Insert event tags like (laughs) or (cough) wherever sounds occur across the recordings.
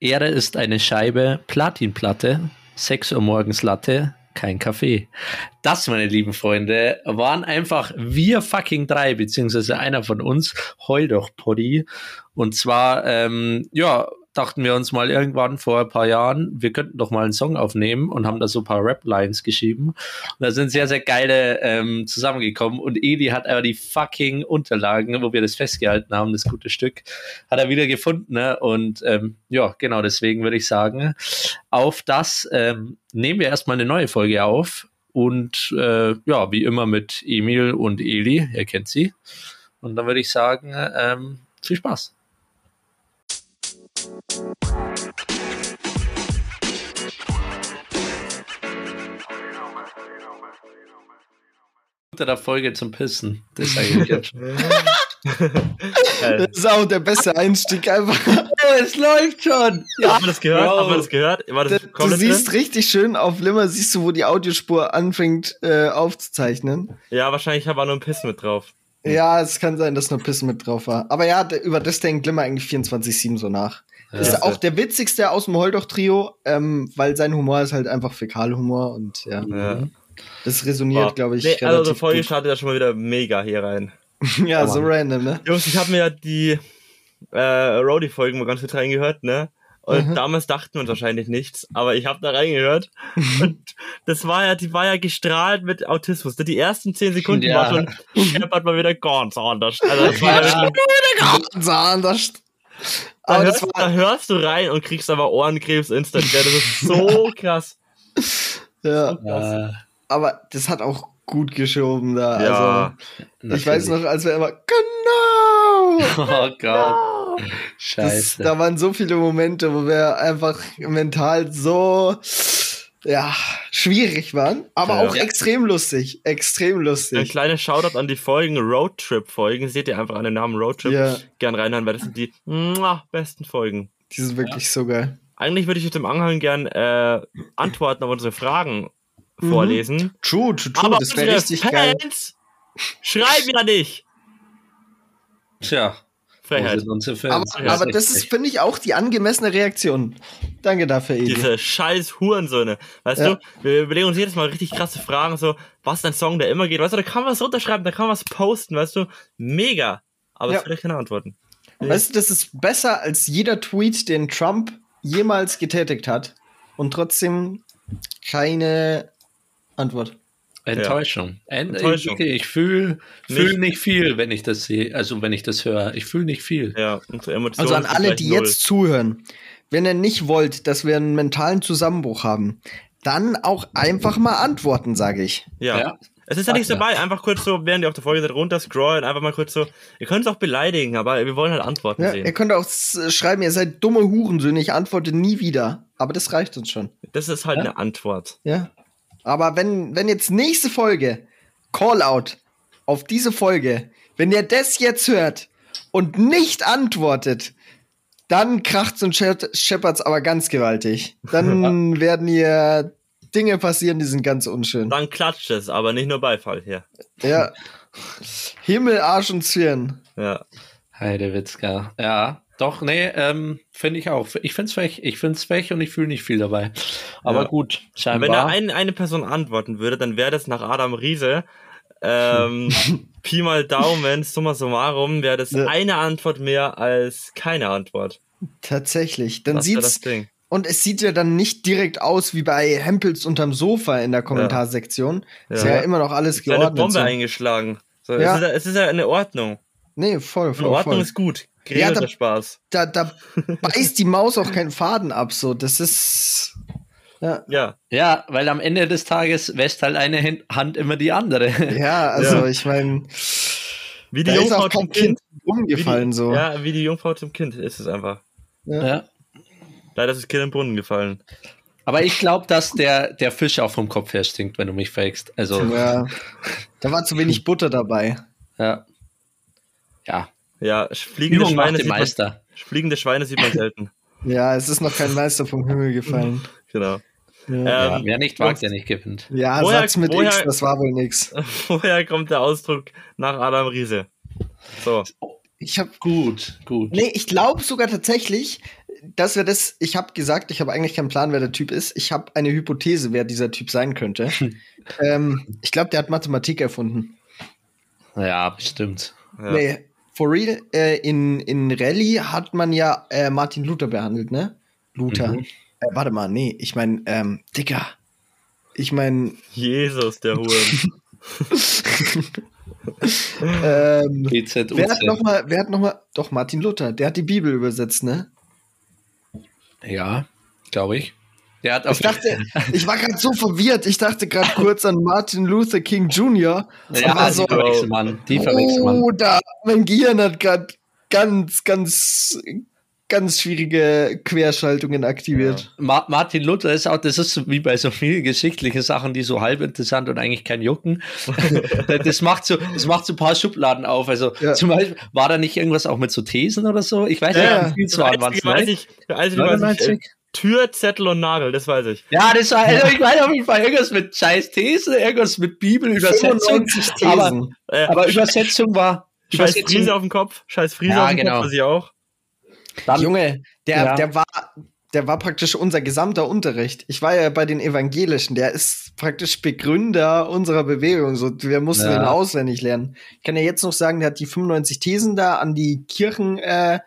Ehre ist eine Scheibe Platinplatte, 6 Uhr morgens Latte, kein Kaffee. Das, meine lieben Freunde, waren einfach wir fucking drei, beziehungsweise einer von uns, heul doch Poddy. Und zwar, ähm, ja, dachten wir uns mal irgendwann vor ein paar Jahren, wir könnten doch mal einen Song aufnehmen und haben da so ein paar Rap-Lines geschrieben. Und da sind sehr, sehr geile ähm, zusammengekommen. Und Eli hat aber die fucking Unterlagen, wo wir das festgehalten haben, das gute Stück, hat er wieder gefunden. Ne? Und ähm, ja, genau deswegen würde ich sagen, auf das ähm, nehmen wir erstmal eine neue Folge auf. Und äh, ja, wie immer mit Emil und Eli, ihr kennt sie. Und dann würde ich sagen, ähm, viel Spaß. Unter der Folge zum Pissen. Das sage ich jetzt schon. (laughs) Das ist auch der beste Einstieg einfach. (laughs) Oh, es läuft schon. Ja, haben wir das gehört? Bro. Haben wir das gehört? War das Du siehst drin? richtig schön auf Limmer, siehst du, wo die Audiospur anfängt äh, aufzuzeichnen. Ja, wahrscheinlich habe ich auch nur ein Piss mit drauf. Ja, es kann sein, dass nur Pissen mit drauf war. Aber ja, über das denkt Glimmer eigentlich 24-7 so nach. Ist Ja. auch der witzigste aus dem Holdoch-Trio, ähm, weil sein Humor ist halt einfach Fäkalhumor und ja, Ja. das resoniert, glaube ich, Nee, also die Folge gut. startet ja schon mal wieder mega hier rein. (laughs) ja, so Oh, Mann. random, ne? Jungs, ich habe mir ja die äh, Roadie-Folgen mal ganz gut reingehört, ne? Und Mhm. damals dachten wir uns wahrscheinlich nichts, aber ich habe da reingehört (laughs) und das war ja, die war ja gestrahlt mit Autismus. Die ersten zehn Sekunden Ja. war schon, scheppert mal wieder ganz anders. Also (laughs) das war ja wirklich, Ganz anders. Da, Aber das hörst, war, da hörst du rein und kriegst aber Ohrenkrebs instant. Ja, das ist so (laughs) krass. ja, Äh, aber das hat auch gut geschoben da. Ja. Also, ich weiß noch, als wir immer, genau! (laughs) Oh Gott. Das, Scheiße. da waren so viele Momente, wo wir einfach mental so ja, schwierig waren, aber Ja. auch extrem lustig. Extrem Ein lustig. kleiner Shoutout an die Folgen, Roadtrip-Folgen. Seht ihr einfach an den Namen Roadtrip Ja, gern reinhören, weil das sind die muah, besten Folgen. die sind wirklich so geil. Eigentlich würde ich jetzt im Anhang gern äh, Antworten auf unsere Fragen Mhm. vorlesen. True, true, true. Aber das wäre richtig geil. Fans schreiben ja nicht. Tja, Fans? Aber, aber das ist, finde ich, auch die angemessene Reaktion. Danke dafür, Edi. Diese scheiß Hurensöhne. Weißt Ja. du, wir überlegen uns jedes Mal richtig krasse Fragen, so, was ist ein Song, der immer geht. Weißt du, da kann man was runterschreiben, da kann man was posten, weißt du. Mega. Aber Ja. es vielleicht keine Antworten. Weißt du, das ist besser als jeder Tweet, den Trump jemals getätigt hat. Und trotzdem keine Antwort. Enttäuschung. Ent Enttäuschung. Ich, ich fühle fühl Nicht- nicht viel, wenn ich das sehe, also wenn ich das höre. Ich fühle nicht viel. Ja, unsere Emotionen Also an alle, die null. jetzt zuhören, wenn ihr nicht wollt, dass wir einen mentalen Zusammenbruch haben, dann auch einfach mal antworten, sage ich. Ja. Ja. Es ist ja nichts ja. dabei, einfach kurz so, während ihr auf der Folge seid, runter scrollen, einfach mal kurz so. Ihr könnt es auch beleidigen, aber wir wollen halt Antworten Ja, ihr sehen. könnt auch schreiben, ihr seid dumme Hurensöhne, ich antworte nie wieder. Aber das reicht uns schon. Das ist halt Ja. eine Antwort. Ja. Aber wenn, wenn jetzt nächste Folge Callout auf diese Folge, wenn ihr das jetzt hört und nicht antwortet, dann kracht's und schep- scheppert's aber ganz gewaltig. Dann (laughs) werden hier Dinge passieren, die sind ganz unschön. Dann klatscht es, aber nicht nur Beifall hier. Ja. Himmel, Arsch und Zwirn. Ja. Heidewitzka. Ja, doch, nee, ähm, finde ich auch. Ich finde es frech. Ich finde es frech und ich fühle nicht viel dabei. Aber Ja. gut, Und wenn da scheinbar. ein, eine Person antworten würde, dann wäre das nach Adam Riese. Ähm, (laughs) Pi mal Daumen, summa summarum, wäre das Ja. eine Antwort mehr als keine Antwort. Tatsächlich. Dann Das sieht's das Ding. und es sieht ja dann nicht direkt aus wie bei Hempels unterm Sofa in der Kommentarsektion. Ist ja, Ja. immer noch alles Es ist eine geordnet. Bombe so. eingeschlagen. So, Ja. es, ist, ja- es ist ja eine Ordnung. Nee, voll, voll, Ordnung voll. ist gut. Ja, Geregelter da- Spaß. Da, da beißt die Maus auch keinen Faden ab, so. Das ist. Ja, Ja. ja, weil am Ende des Tages wäscht halt eine Hand immer die andere. ja (laughs) also Ja. ich meine, Wie die da ist Jungfrau auch kein zum Kind. Kind umgefallen, wie die, so. Ja, wie die Jungfrau zum Kind ist es einfach. ja. Leider ist das Kind im Brunnen gefallen. Aber ich glaube, dass der, der Fisch auch vom Kopf her stinkt, wenn du mich fragst. Also, Ja. Da war zu wenig Butter dabei. ja. Ja, Ja, fliegende Übung macht Schweine, den sieht man, Meister. fliegende Schweine sieht man selten. (laughs) Ja, es ist noch kein Meister vom Himmel gefallen. (laughs) genau. Ja, Ja, Ähm, wer nicht wagt, der nicht gewinnt. ja woher- Satz mit woher- X, das war wohl nix. (laughs) Woher kommt der Ausdruck nach Adam Riese? So. Ich hab. Gut, gut. Nee, ich glaube sogar tatsächlich, das wäre das, ich habe gesagt, ich habe eigentlich keinen Plan, wer der Typ ist. Ich habe eine Hypothese, wer dieser Typ sein könnte. ähm, ich glaube, der hat Mathematik erfunden. Ja, bestimmt. Ja. Nee, for real, äh, in, in Rallye hat man ja äh, Martin Luther behandelt, ne? Luther. Mhm. Äh, warte mal, nee, ich mein, ähm, Dicker. Ich mein, Jesus, der Huren. (laughs) ähm, wer hat noch mal, wer hat noch mal, doch Martin Luther, der hat die Bibel übersetzt, ne? Ja, glaube ich. Der hat Ich dachte, (laughs) ich war gerade so verwirrt. Ich dachte gerade kurz an Martin Luther King Jr. ja, aber die so, verwechselt man. Die verwechselt man. oh, da, mein Gehirn hat gerade ganz, ganz, ganz schwierige Querschaltungen aktiviert. Ma Martin Luther ist auch, das ist so wie bei so vielen geschichtlichen Sachen, die so halb interessant und eigentlich kein Jucken. (laughs) das macht so, das macht so ein paar Schubladen auf. Also Ja. zum Beispiel, war da nicht irgendwas auch mit so Thesen oder so? Ich weiß Ja, nicht, wie viel es waren. Waren's Einzige weiß neun? ich, das Einzige weiß ich, äh, 99? Tür, Zettel und Nagel, das weiß ich. Ja, das war, also ich meine auf jeden Fall irgendwas mit scheiß These, irgendwas mit Bibelübersetzung. 95 Aber, Thesen. Äh, aber Übersetzung war, (laughs) Scheiß Übersetzung, Friese auf dem Kopf, scheiß Friese Ja, auf dem genau. Kopf, weiß ich auch. dann, Junge, der, Ja. der war, der war praktisch unser gesamter Unterricht. Ich war ja bei den Evangelischen, der ist praktisch Begründer unserer Bewegung. So, wir mussten Ja. den auswendig lernen. Ich kann ja jetzt noch sagen, der hat die 95 Thesen da an die Kirchen, äh,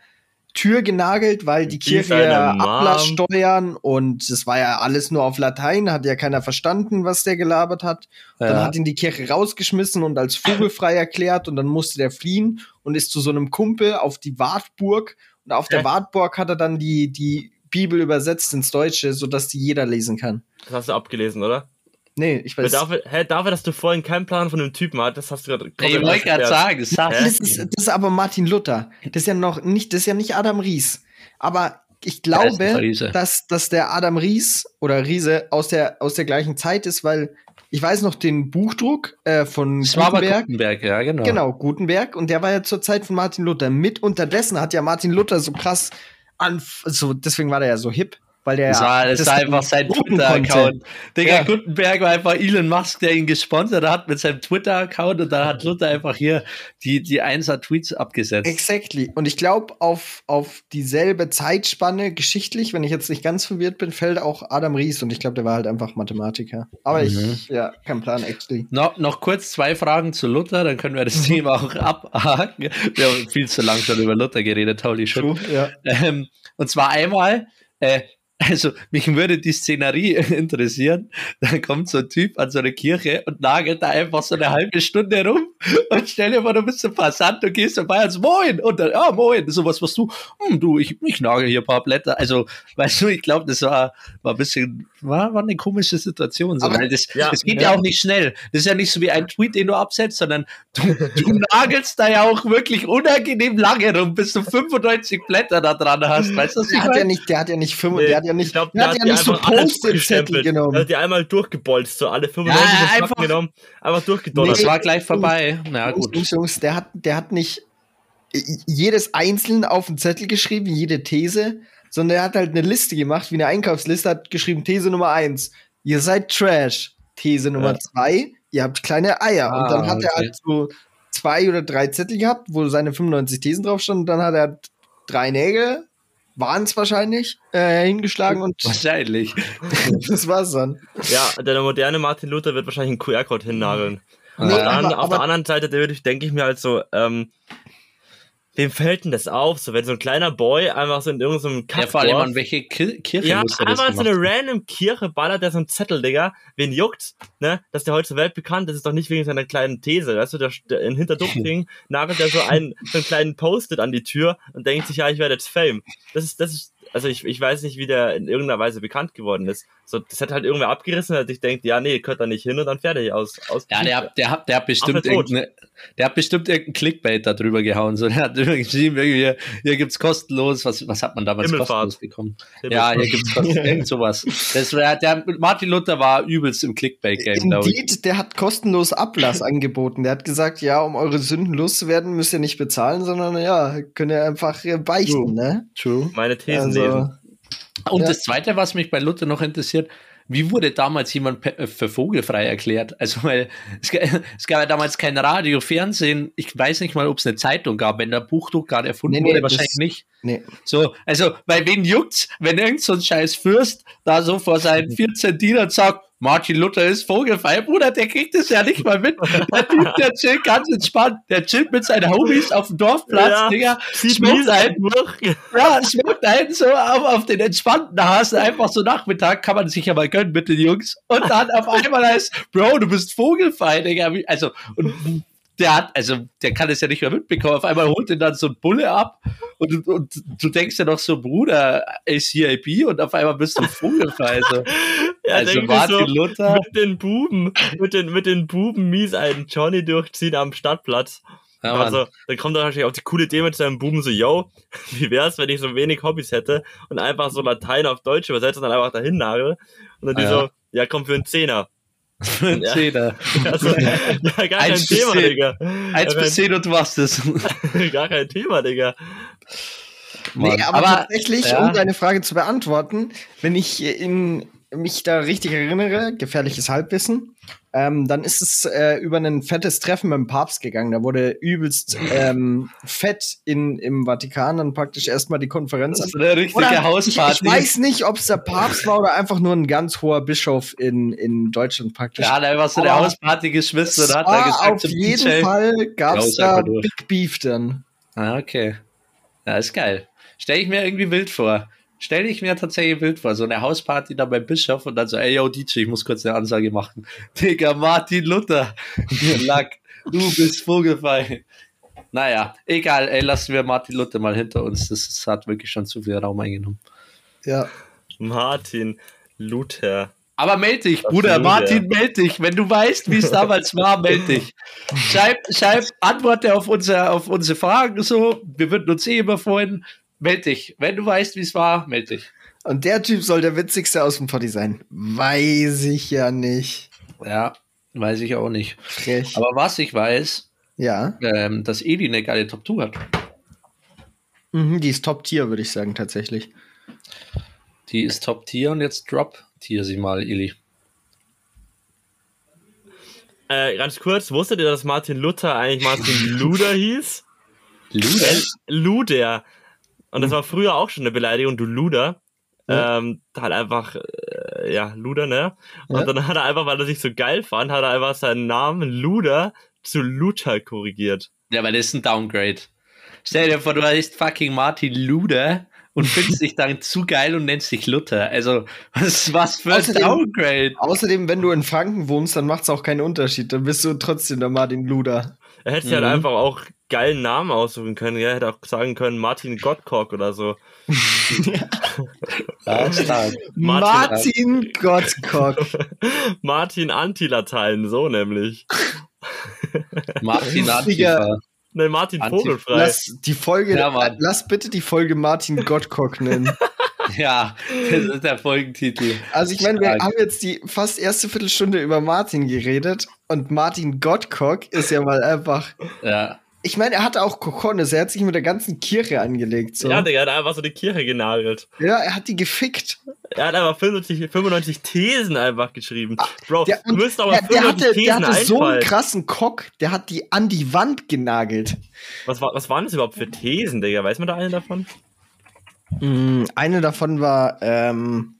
Tür genagelt, weil die Kirche ja. Ablasssteuern und es war ja alles nur auf Latein, hat ja keiner verstanden, was der gelabert hat. Dann Ja. hat ihn die Kirche rausgeschmissen und als vogelfrei erklärt und dann musste der fliehen und ist zu so einem Kumpel auf die Wartburg und auf der? Wartburg hat er dann die, die Bibel übersetzt ins Deutsche, sodass die jeder lesen kann. Das hast du abgelesen, oder? Nee, ich weiß. Dafür, hä, dafür, dass du vorhin keinen Plan von dem Typen hattest, das hast du gerade ich wollte gerade sagen? Das ist, das ist aber Martin Luther. Das ist ja noch nicht, das ist ja nicht Adam Ries. Aber ich glaube, dass, dass der Adam Ries oder Riese aus der, aus der gleichen Zeit ist, weil ich weiß noch den Buchdruck äh, von Das Gutenberg. Gutenberg, ja, genau. Genau, Gutenberg. Und der war ja zur Zeit von Martin Luther. Mit unterdessen hat ja Martin Luther so krass an, so, deswegen war der ja so hip, weil der Das ja war, das das war einfach sein Twitter-Account. Digga, Ja. Gutenberg war einfach Elon Musk, der ihn gesponsert hat mit seinem Twitter-Account und da hat Luther einfach hier die, die Einser-Tweets abgesetzt. Exactly. Und ich glaube, auf, auf dieselbe Zeitspanne geschichtlich, wenn ich jetzt nicht ganz verwirrt bin, fällt auch Adam Ries. Und ich glaube, der war halt einfach Mathematiker. Aber Mhm. ich, ja, kein Plan, actually. No, noch kurz zwei Fragen zu Luther, dann können wir das Thema auch abhaken. Wir haben viel zu lang schon über Luther geredet, holy shit. True, ja. Ähm, und zwar einmal, äh, also mich würde die Szenerie (laughs) interessieren. Da kommt so ein Typ an so eine Kirche und nagelt da einfach so eine halbe Stunde rum und stell dir vor, du bist ein Passant und gehst vorbei und so, moin und dann, ja moin, so was was du, hm, du, ich, ich nagel hier ein paar Blätter. Also, weißt du, ich glaube, das war, war ein bisschen, war, war eine komische Situation. So, Aber- weil das, ja, das geht ja. ja. auch nicht schnell. Das ist ja nicht so wie ein Tweet, den du absetzt, sondern du, du nagelst da ja auch wirklich unangenehm lange rum, bis du 95 Blätter da dran hast. Weißt du, was ich Der hat ja nicht, der hat ja nicht fünf, Nee, der hat ja nicht, ich glaub, der hat ja nicht so Post-it-Zettel genommen. Er hat die einmal durchgebolzt, so alle 95 Ja, einfach- genommen, einfach durchgedonnert. Das war gleich vorbei. Na gut. Jungs, Jungs, der hat, der hat nicht jedes einzeln auf den Zettel geschrieben, jede These, sondern er hat halt eine Liste gemacht, wie eine Einkaufsliste, hat geschrieben, These Nummer eins, ihr seid Trash. These Nummer Ja. zwei, ihr habt kleine Eier. Ah, und dann hat er okay. halt so zwei oder drei Zettel gehabt, wo seine 95 Thesen drauf standen, und dann hat er drei Nägel, waren es wahrscheinlich, äh, hingeschlagen und (laughs) Wahrscheinlich. (laughs) das war's dann. Ja, der moderne Martin Luther wird wahrscheinlich einen QR-Code hinnageln. Nee, auf, der, aber- anderen- auf der anderen Seite der würde ich, denke ich mir halt so, ähm, wem fällt denn das auf? So, wenn so ein kleiner Boy einfach so in irgendeinem Ja, vor allem an welche Ki Kirche ja, muss er das einmal so eine random Kirche ballert der so einen Zettel, Digga. Wen juckt, ne? Dass der heute zur Welt bekannt ist, ist doch nicht wegen seiner kleinen These. Weißt du, der, der in Hinterduchting (laughs) nagelt er so einen, so einen kleinen Post-it an die Tür und denkt sich, ja, ich werde jetzt Fame. Das ist, das ist, also ich, ich weiß nicht, wie der in irgendeiner Weise bekannt geworden ist. So, das hat halt irgendwer abgerissen, dass ich denkt, ja, nee, gehört da nicht hin und dann fertig aus. aus Ja, der, hat- der, hat, der hat bestimmt irgendeine, der hat bestimmt irgendein Clickbait da drüber gehauen. So, der hat (laughs) immer geschrieben, irgendwie, hier, hier gibt's kostenlos, was, was hat man damals kostenlos bekommen? Ja, hier gibt's kostenlos, irgend sowas. Das war, der, Martin Luther war übelst im Clickbait-Game, glaube ich. Der hat kostenlos Ablass (laughs) angeboten. Der hat gesagt, ja, um eure Sünden loszuwerden, müsst ihr nicht bezahlen, sondern ja, könnt ihr einfach beichten, True. ne? True. meine Thesen Also, lesen. Und Ja. das Zweite, was mich bei Luther noch interessiert, wie wurde damals jemand äh, für vogelfrei erklärt? Also, weil es, (laughs) es gab ja damals kein Radio, Fernsehen. Ich weiß nicht mal, ob es eine Zeitung gab. Wenn der Buchdruck gerade erfunden Nee, nee, wurde, das- wahrscheinlich nicht. Nee. So, also, bei wen juckt's, wenn irgend so ein scheiß Fürst da so vor seinen (laughs) 14 Dienern sagt, Martin Luther ist vogelfrei, Bruder, der kriegt es ja nicht mal mit. Der Typ, der chillt ganz entspannt. Der chillt mit seinen Homies auf dem Dorfplatz, Ja, Digga. Sieht Smoked mies ein, durch. ja, smoked ein, so auf, auf den entspannten Hasen, einfach so Nachmittag, kann man sich ja mal gönnen mit den Jungs. Und dann auf einmal heißt, Bro, du bist vogelfrei, Digga. Also, und der hat, also, der kann es ja nicht mehr mitbekommen. Auf einmal holt ihn dann so ein Bulle ab und, und du denkst ja noch so, Bruder, ACIB und auf einmal bist du vogelfrei. (laughs) So. Ja, also, Martin so, Luther. mit den Buben, mit den, mit den Buben mies einen Johnny durchziehen am Stadtplatz. Ja, also, dann kommt da wahrscheinlich auch die coole Idee mit seinem Buben so, yo, (laughs) wie wär's, wenn ich so wenig Hobbys hätte und einfach so Latein auf Deutsch übersetze und dann einfach dahin nagel. Und dann die Ja. so, ja, komm für einen Zehner. Für einen Ja. (laughs) Zehner. Also, ja, gar kein Eins bis Thema, zehn. Digga. Eins bis zehn und du machst es. kein, (laughs) gar kein Thema, Digga. Nee, Mann. aber, tatsächlich, ja. um deine Frage zu beantworten, wenn ich in, mich da richtig erinnere, gefährliches Halbwissen, ähm, dann ist es äh, über ein fettes Treffen mit dem Papst gegangen. Da wurde übelst ähm, fett in, im Vatikan dann praktisch erstmal die Konferenz. Das ist eine richtige Oder ich, ich Hausparty. weiß nicht, ob es der Papst war oder einfach nur ein ganz hoher Bischof in, in Deutschland praktisch. Der hat einfach so eine Aber Hausparty geschmissen Es und hat war da gesagt auf jeden DJ, Fall gab es da. Big Beef dann. Ah, okay. Ja, ist geil. Stell ich mir irgendwie wild vor. Stell ich mir tatsächlich wild vor. So eine Hausparty da beim Bischof und dann so, ey, yo, DJ, ich muss kurz eine Ansage machen. (laughs) Digga, Martin Luther. (laughs) Lack, du bist vogelfrei. Naja, egal, ey, lassen wir Martin Luther mal hinter uns. Das, das hat wirklich schon zu viel Raum eingenommen. Ja. Martin Luther. Aber meld dich, Bruder, Absolut, Martin, meld dich. Wenn du weißt, wie es (laughs) damals war, meld dich. Schreib, schreib Antworten auf unsere, auf unsere Fragen so. Wir würden uns eh immer freuen. Meld dich. Wenn du weißt, wie es war, meld dich. Und der Typ soll der witzigste aus dem Poddy sein. Weiß ich ja nicht. Ja, weiß ich auch nicht. Frech. Aber was ich weiß, ja. ähm, dass Edi eine geile Top 2 hat. Mhm, die ist Top-Tier, würde ich sagen, tatsächlich. Die ist Top Tier und jetzt Drop Tier sie mal, Eli. Äh, ganz kurz, wusstet ihr, dass Martin Luther eigentlich Martin Luder hieß? Luder? L Luder. Und das war früher auch schon eine Beleidigung, du Luder. Ja. Ähm, halt einfach, äh, ja, Luder, ne? Und Ja. dann hat er einfach, weil er sich so geil fand, hat er einfach seinen Namen Luder zu Luther korrigiert. Ja, weil das ist ein Downgrade. Stell dir vor, du heißt fucking Martin Luder und findest dich dann zu geil und nennst dich Luther. Also, was, was für ein Downgrade. Außerdem, wenn du in Franken wohnst, dann macht es auch keinen Unterschied. Dann bist du trotzdem der Martin Luder. Er hätte sich halt Mhm. einfach auch geilen Namen aussuchen können. Er hätte auch sagen können Martin Gottkock oder so. (laughs) Ja, stark. Martin- Martin Gottkock. (laughs) Martin Anti-Latein, so nämlich. Martin. Antifa. Ne, Martin Anti- Vogelfrei. Lass die Folge, Ja, lass bitte die Folge Martin Gottkock nennen. (laughs) Ja, das ist der Folgentitel. Also ich meine, wir haben jetzt die fast erste Viertelstunde über Martin geredet und Martin Gottkock ist ja mal einfach. Ja. Ich meine, er hatte auch Kokonis, er hat sich mit der ganzen Kirche angelegt. So. Ja, Digga, er hat einfach so die Kirche genagelt. ja, er hat die gefickt. Er hat einfach 95, 95 Thesen einfach geschrieben. Bro, Ah, Der, du müsst aber der 95 hatte, Thesen der hatte so einen einfallen. krassen Kock, der hat die an die Wand genagelt. was, war, was waren das überhaupt für Thesen, Digga? Weiß man da einen davon? Mm, Eine davon war, ähm,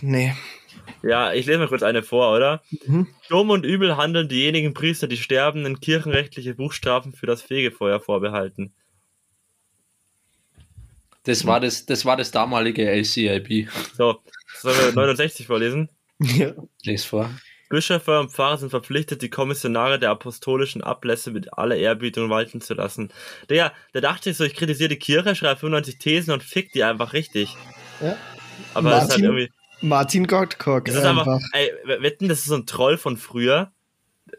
nee. Ja, ich lese mal kurz eine vor, oder? Mhm. Dumm und übel handeln diejenigen Priester, die sterbenden kirchenrechtliche Buchstrafen für das Fegefeuer vorbehalten. Das war das, das war das damalige LCIB. So, sollen wir 69 vorlesen? Ja. Les vor. Bischöfe und Pfarrer sind verpflichtet, die Kommissionare der apostolischen Ablässe mit aller Ehrbietung walten zu lassen. Der, der dachte sich so, ich kritisiere die Kirche, schreibe 95 Thesen und fick die einfach richtig. Ja. Aber das ist halt Martin- irgendwie, Martin Gottkock. das ist einfach, ey, wetten, das ist so ein Troll von früher.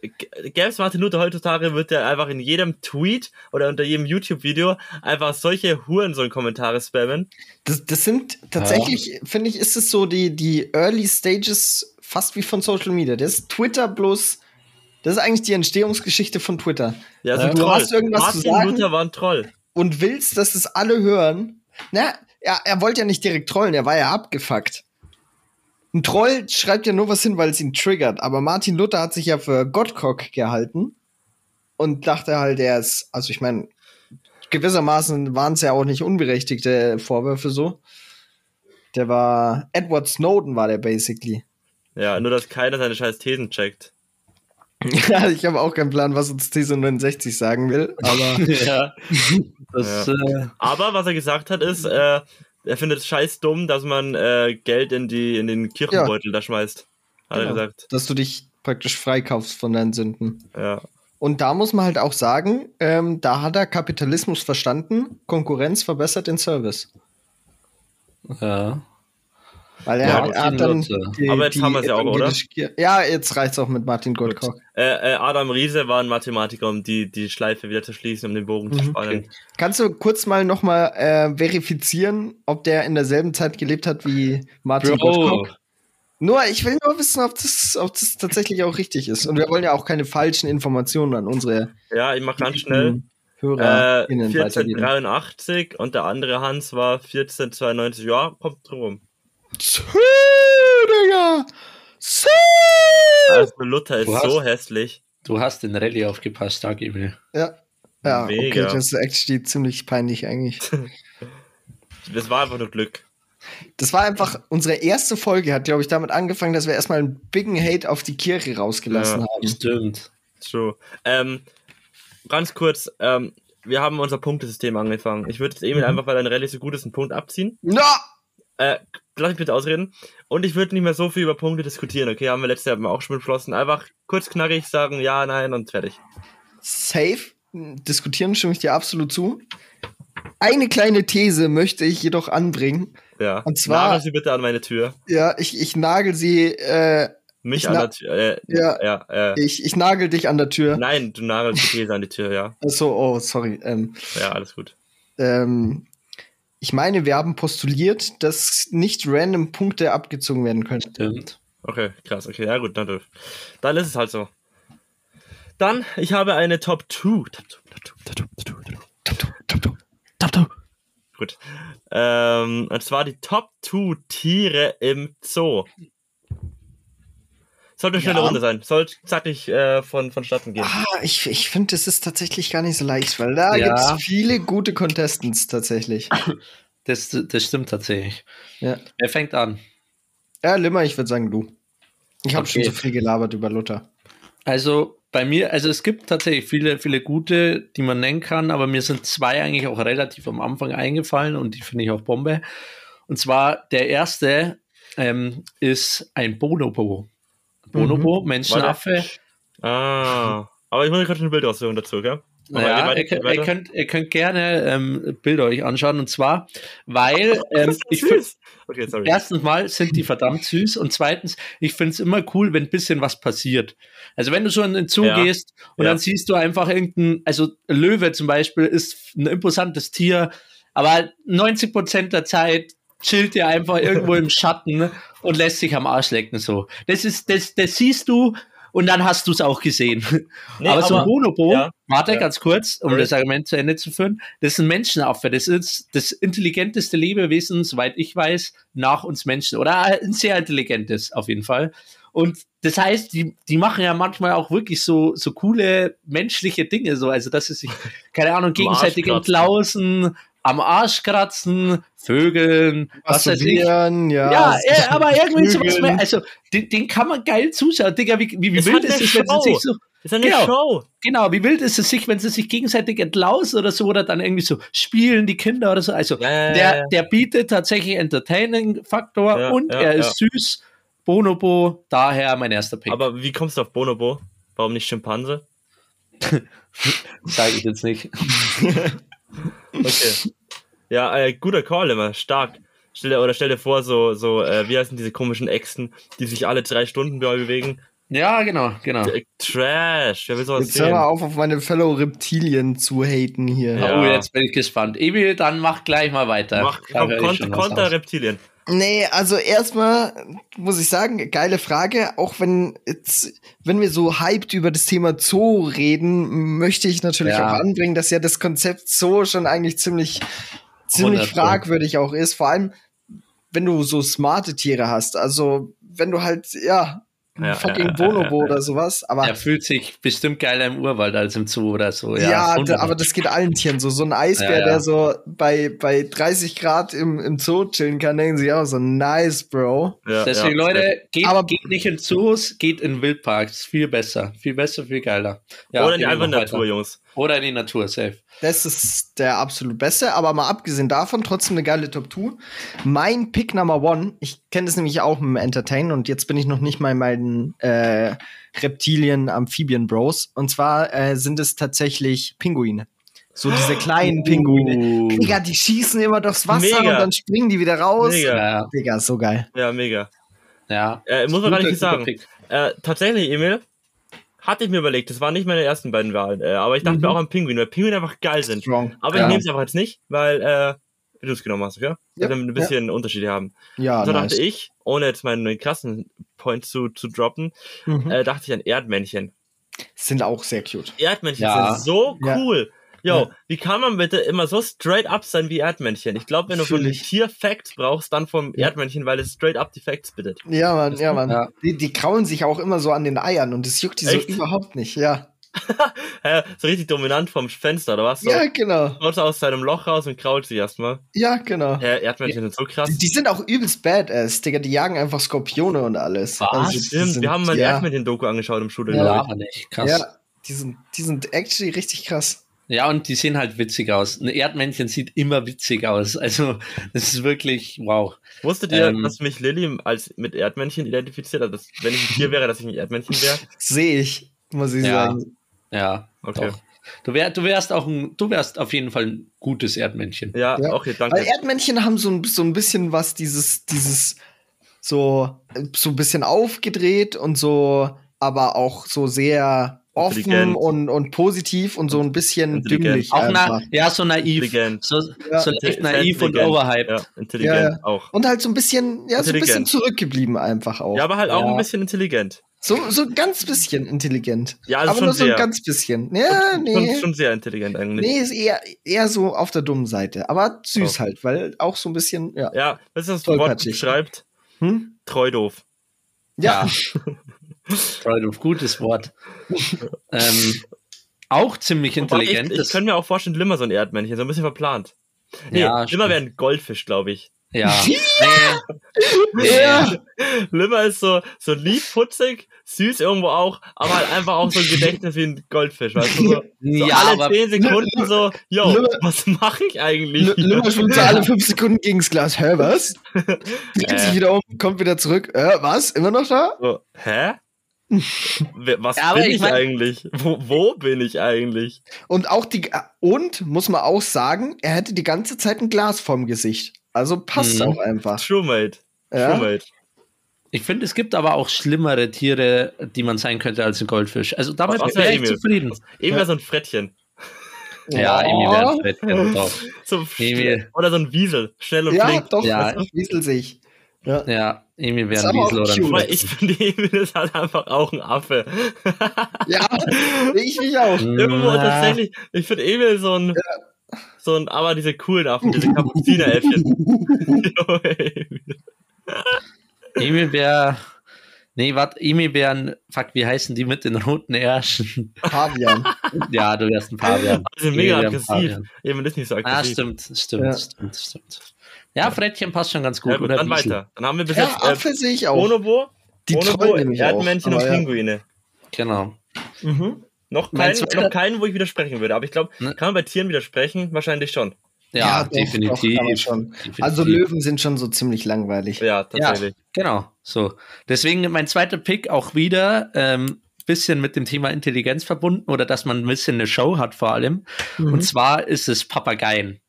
Gäbe es Martin Luther heutzutage, wird der einfach in jedem Tweet oder unter jedem YouTube-Video einfach solche Hurensohn-Kommentare spammen. Das, das sind tatsächlich, finde ich, ist es so die, die Early Stages fast wie von Social Media. Das ist Twitter bloß, das ist eigentlich die Entstehungsgeschichte von Twitter. Ja, so Ja. Du Troll. hast irgendwas Martin zu sagen? Luther war ein Troll. Und willst, dass es alle hören. Na, er, er wollte ja nicht direkt trollen, er war ja abgefuckt. Ein Troll schreibt ja nur was hin, weil es ihn triggert. Aber Martin Luther hat sich ja für Gottcock gehalten und dachte halt, er ist, also ich meine, gewissermaßen waren es ja auch nicht unberechtigte Vorwürfe so. Der war, Edward Snowden war der basically. Ja, nur dass keiner seine scheiß Thesen checkt. (laughs) Ja, ich habe auch keinen Plan, was uns TISO 69 sagen will, aber (laughs) ja. (laughs) Das, Ja. Äh, Aber was er gesagt hat, ist, äh, er findet es scheiß dumm, dass man äh, Geld in, die, in den Kirchenbeutel da schmeißt. Hat er Genau. gesagt. dass du dich praktisch freikaufst von deinen Sünden. Ja. Und da muss man halt auch sagen, ähm, da hat er Kapitalismus verstanden, Konkurrenz verbessert den Service. ja. Weil er, Ja, hat, dann die, Aber jetzt die haben wir's ja auch, oder? Ja, jetzt reicht's auch mit Martin Goldkoch. Äh, äh, Adam Riese war ein Mathematiker, um die, die Schleife wieder zu schließen, um den Bogen zu Mhm. spannen. Kannst du kurz mal noch mal äh, verifizieren, ob der in derselben Zeit gelebt hat wie Martin Bro. Goldkoch? Nur, ich will nur wissen, ob das, ob das tatsächlich auch richtig ist. Und wir wollen ja auch keine falschen Informationen an unsere Ja, ich mach ganz schnell. Hörer Äh, 1483 und der andere Hans war 1492. Ja, kommt drum Sü, Digga! Sü! Also Luther ist Du hast- so hässlich. Du hast in Rallye aufgepasst, Tag Emil. Ja. Ja, okay, Mega. das ist actually ziemlich peinlich eigentlich. (laughs) Das war einfach nur Glück. Das war einfach, unsere erste Folge hat, glaube ich, damit angefangen, dass wir erstmal einen biggen Hate auf die Kirche rausgelassen Ja. haben. Stimmt. True. Ähm, ganz kurz, ähm, wir haben unser Punktesystem angefangen. Ich würde jetzt Emil Mhm. einfach, weil dein Rallye so gut ist, einen Punkt abziehen. Na! Äh, lass mich bitte ausreden. Und ich würde nicht mehr so viel über Punkte diskutieren, okay? Haben wir letztes Jahr auch schon beschlossen. Einfach kurz knackig sagen, ja, nein und fertig. Safe. Diskutieren stimme ich dir absolut zu. Eine kleine These möchte ich jedoch anbringen. Ja. Und zwar- Nagel sie bitte an meine Tür. Ja, ich, ich nagel sie, äh, Mich Ich an der Tür. Äh, Ja. ja, äh, ich, ich nagel dich an der Tür. Nein, du nagelst die These an die Tür, ja. Achso, oh, sorry. Ähm, Ja, alles gut. ähm, ich meine, wir haben postuliert, dass nicht random Punkte abgezogen werden können. Stimmt. Okay, krass, okay, ja gut, dann, dann ist es halt so. Dann, ich habe eine Top 2. Top 2, Top 2, Top 2, Top 2. Top, top, top, top. Top, top. Gut. Ähm, und zwar die Top 2 Tiere im Zoo. Sollte eine schnelle Ja. Runde sein. Sollte zackig äh, von, vonstatten gehen. Ah, ich, ich finde, das ist tatsächlich gar nicht so leicht, weil da Ja. gibt's viele gute Contestants tatsächlich. (laughs) Das, das stimmt tatsächlich. Ja, Wer fängt an? ja Limmer, ich würde sagen du. Ich habe Okay. schon so viel gelabert über Luther. Also bei mir, also es gibt tatsächlich viele, viele gute, die man nennen kann, aber mir sind zwei eigentlich auch relativ am Anfang eingefallen und die finde ich auch Bombe. Und zwar der erste ähm, ist ein Bonobo. Bonobo, Menschenaffe. Ah. Aber ich muss gerade ein Bild aussuchen dazu, gell? Aber Ja, weiter, ihr, könnt, ihr, könnt, ihr könnt gerne ähm, Bilder euch anschauen und zwar, weil (laughs) ähm, ich finde. Okay, erstens mal sind die verdammt süß und zweitens, ich finde es immer cool, wenn ein bisschen was passiert. Also wenn du so in den Zoo Ja. gehst und Ja. dann siehst du einfach irgendein, also Löwe zum Beispiel ist ein imposantes Tier, aber 90 Prozent der Zeit chillt er einfach irgendwo im Schatten und lässt sich am Arsch lecken so. Das ist, das, das siehst du und dann hast du es auch gesehen. Nee, aber, so ein Bonobo, ja, warte ja. ganz kurz, um Sorry. das Argument zu Ende zu führen, das ist ein Menschenaffe. Das ist das intelligenteste Lebewesen, soweit ich weiß, nach uns Menschen. Oder ein sehr intelligentes, auf jeden Fall. Und das heißt, die, die machen ja manchmal auch wirklich so, so coole menschliche Dinge, so, also dass sie sich, keine Ahnung, gegenseitig entlausen, am Arsch kratzen, Vögeln, was weiß ich. Ja. Ja, äh, aber irgendwie sowas mehr. Also, den, den kann man geil zuschauen. Digga, wie, wie, wie wild ist es, wenn sie sich so, Das ist eine Genau. Show. genau, wie wild ist es sich, wenn sie sich gegenseitig entlausen oder so, oder dann irgendwie so spielen, die Kinder oder so. Also, Ja, der, ja. der bietet tatsächlich Entertaining-Faktor Ja, und ja, er ist süß. Bonobo, daher mein erster Pick. Aber wie kommst du auf Bonobo? Warum nicht Schimpanse? (laughs) Sage ich jetzt nicht. (laughs) Okay. ja, äh, guter Call immer, stark. Stell dir, oder stell dir vor, so, so, äh, wie heißen diese komischen Echsen, die sich alle drei Stunden bei euch bewegen? Ja, genau, genau. Äh, Trash, wer will sowas Jetzt hör sehen? mal auf, auf meine Fellow Reptilien zu haten hier. Ja. Oh, jetzt bin ich gespannt. Emil, dann mach gleich mal weiter. Mach, komm, hör Konter aus. Reptilien. Nee, also erstmal muss ich sagen, geile Frage. Auch wenn jetzt, wenn wir so hyped über das Thema Zoo reden, möchte ich natürlich Ja. auch anbringen, dass ja das Konzept Zoo schon eigentlich ziemlich, ziemlich 100 Pro. fragwürdig auch ist. Vor allem, wenn du so smarte Tiere hast. Also, wenn du halt, ja, Ja, fucking ja, Bonobo ja, ja. oder sowas. Aber Er fühlt sich bestimmt geiler im Urwald als im Zoo oder so. ja, Ja, da, aber das geht allen Tieren so. So ein Eisbär, Ja, ja. der so bei, bei 30 Grad im, im Zoo chillen kann, denken sie auch so, nice, Bro. Ja, Deswegen, ja. Leute, geht, Aber- geht nicht in Zoos, geht in Wildparks. Viel besser. Viel besser, viel geiler. Ja, Oder in die einfach Natur. Jungs. Oder in die Natur, safe. Das ist der absolut beste, aber mal abgesehen davon, trotzdem eine geile Top 2. Mein Pick Number One, ich kenne das nämlich auch dem Entertain und jetzt bin ich noch nicht mal in meinen äh, Reptilien, Amphibien Bros. Und zwar äh, sind es tatsächlich Pinguine. So diese (gasps) kleinen Pinguine. Uh, Digga, die schießen immer durchs Wasser Mega. und dann springen die wieder raus. Mega. ja, Digga, so geil. Ja, mega. ja. Äh, muss man gar nicht sagen. Äh, tatsächlich, Emil, hatte ich mir überlegt, das waren nicht meine ersten beiden Wahlen, äh, aber ich dachte Mhm. mir auch an Pinguin, weil Pinguine einfach geil sind. Strong. Aber Ja. ich nehme es einfach jetzt nicht, weil äh, du es genommen hast, okay? Ja, Damit wir ein bisschen Unterschiede haben. Ja, so nice. dachte ich, ohne jetzt meinen krassen Point zu, zu droppen, Mhm. äh, dachte ich an Erdmännchen. Sind auch sehr cute. Erdmännchen Ja. sind so Ja. cool. Yo, Ja. wie kann man bitte immer so straight up sein wie Erdmännchen? Ich glaube, wenn du von den ich. Tier-Facts brauchst, dann vom Ja. Erdmännchen, weil es straight up die Facts bittet. Ja, Mann, ja, Mann. Ja. Die, die kraulen sich auch immer so an den Eiern und das juckt die Echt? so überhaupt nicht, ja. (laughs) Hä, so richtig dominant vom Fenster, oder was? So, Ja, genau. Schaut aus seinem Loch raus und krault sich erstmal. Ja, genau. Hä, Erdmännchen sind so krass. Die, die sind auch übelst badass, Digga. Die jagen einfach Skorpione und alles. Was? die Stimmt, sind, wir haben mal ein ja, Erdmännchen-Doku angeschaut im Schule, Ja. Ja, aber nicht. Krass. ja, Ja. die sind, die sind actually richtig krass. Und die sehen halt witzig aus. Ein Erdmännchen sieht immer witzig aus. Also, das ist wirklich, wow. Wusstet ihr, Ähm. dass mich Lilly als mit Erdmännchen identifiziert hat? Dass, wenn ich ein Tier wäre, dass ich ein Erdmännchen wäre? (laughs) Sehe ich, muss ich Ja. sagen. Ja, Okay. doch. Du, wär, du wärst auch ein, du wärst auf jeden Fall ein gutes Erdmännchen. Ja, Ja. okay, danke. Weil Erdmännchen haben so ein, so ein bisschen was, dieses, dieses so, so ein bisschen aufgedreht und so, aber auch so sehr offen und, und positiv und so ein bisschen dümmlich. Auch na, ja, so naiv. So, Ja. so echt naiv und overhyped. Ja, intelligent Ja, auch. Und halt so ein bisschen, ja, so ein bisschen zurückgeblieben einfach auch. Ja, aber halt auch Ja. ein bisschen intelligent. So, so ein ganz bisschen intelligent. Ja, also aber schon nur so ein sehr. ganz bisschen. Ja, Schon, nee. schon sehr intelligent eigentlich. Nee, ist eher, eher so auf der dummen Seite. Aber süß Oh. halt, weil auch so ein bisschen, ja. Ja, weißt du, was das Wort beschreibt? Hm? Treu doof. Ja. (laughs) (laughs) Treu doof, gutes Wort. ähm, auch ziemlich intelligent. Ich, ich könnte mir auch vorstellen, Limmer so ein Erdmännchen, so ein bisschen verplant. Nee, Ja, Limmer wäre ein Goldfisch, glaube ich. ja. (laughs) nee, ja. Limmer ist so, so lieb, putzig, süß irgendwo auch, aber halt einfach auch so ein Gedächtnis wie ein Goldfisch, weißt du? So, so ja, alle 10 Sekunden so, yo, Limmer- was mache ich eigentlich? L- Limmer (laughs) schwimmt so alle fünf Sekunden gegens Glas. Hä, was? (laughs) Dreht Äh. sich wieder um, kommt wieder zurück. Äh, was? Immer noch da? So, hä? Was Ja, bin ich ich, mein- eigentlich? Wo, wo bin ich eigentlich? Und auch die, und, muss man auch sagen, er hätte die ganze Zeit ein Glas vorm Gesicht. Also passt Mhm. auch einfach. Truemate. Ja. Truemate. ich finde, es gibt aber auch schlimmere Tiere, die man sein könnte als ein Goldfisch. Also damit wäre ich Emil. zufrieden. Eben Ja. wäre so ein Frettchen. Ja, Oh. Emil wäre ein Frettchen drauf. (laughs) So, Emil. Oder so ein Wiesel. Schnell und Ja, flink. doch, Ja. das wiesel sich. Ja. Ja, Emil wäre Ist ein Wiesel oder ein ich finde, Emil ist halt einfach auch ein Affe. (laughs) ja, ich mich auch. Irgendwo Na, tatsächlich. Ich finde Emil so ein. So ein, aber diese coolen Affen, diese Kapuzineräffchen. (laughs) Emil. Emil wäre. Nee, warte, Emil wäre ein. Fuck, wie heißen die mit den roten Ärschen? Pavian. ja, du wärst ein Pavian. Die sind mega Emil aggressiv. Pavian. Emil ist nicht so Ah, aggressiv. stimmt, stimmt, Ja. stimmt, stimmt. Ja, Frettchen passt schon ganz gut, Ja, gut, oder? dann Wiesel? weiter. Dann haben wir bis Ja, jetzt äh, Apfel sehe ich auch. Bonobo, Die Bonobo nämlich auch. Erdmännchen und ja. Pinguine. Genau. Mhm. Noch, Mein kein, zweiter- noch keinen, wo ich widersprechen würde. Aber ich glaube, Ne. kann man bei Tieren widersprechen? Wahrscheinlich schon. Ja, doch, definitiv. Doch, schon. definitiv. Also Löwen sind schon so ziemlich langweilig. Ja, tatsächlich. Genau, so. Deswegen mein zweiter Pick auch wieder ähm, bisschen mit dem Thema Intelligenz verbunden oder dass man ein bisschen eine Show hat vor allem. Mhm. Und zwar ist es Papageien.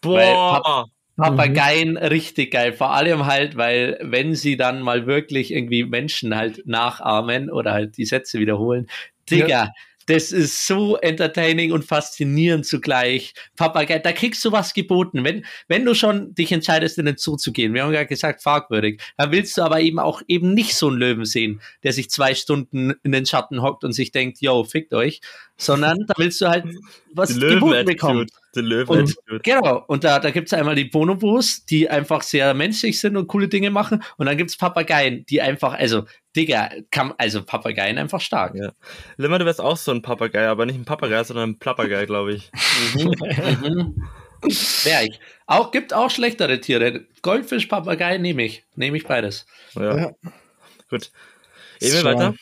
Boah! Papageien richtig geil. Vor allem halt, weil wenn sie dann mal wirklich irgendwie Menschen halt nachahmen oder halt die Sätze wiederholen, Digga, das ist so entertaining und faszinierend zugleich. Papagei, da kriegst du was geboten. Wenn, wenn du schon dich entscheidest, in den Zoo zu gehen, wir haben ja gesagt, fragwürdig, dann willst du aber eben auch eben nicht so einen Löwen sehen, der sich zwei Stunden in den Schatten hockt und sich denkt, yo, fickt euch, sondern da willst du halt was Die geboten bekommen. Und, genau, und da, da gibt es einmal die Bonobos, die einfach sehr menschlich sind und coole Dinge machen. Und dann gibt es Papageien, die einfach, also, Digga, kann, also Papageien einfach stark. Ja. Limmer, du wärst auch so ein Papagei, aber nicht ein Papagei, sondern ein Plappergei, glaube ich. Mhm. Wär ich. Auch, gibt auch schlechtere Tiere. Goldfisch, Papagei nehme ich. Nehme ich beides. Ja. Ja. Gut. So. weiter?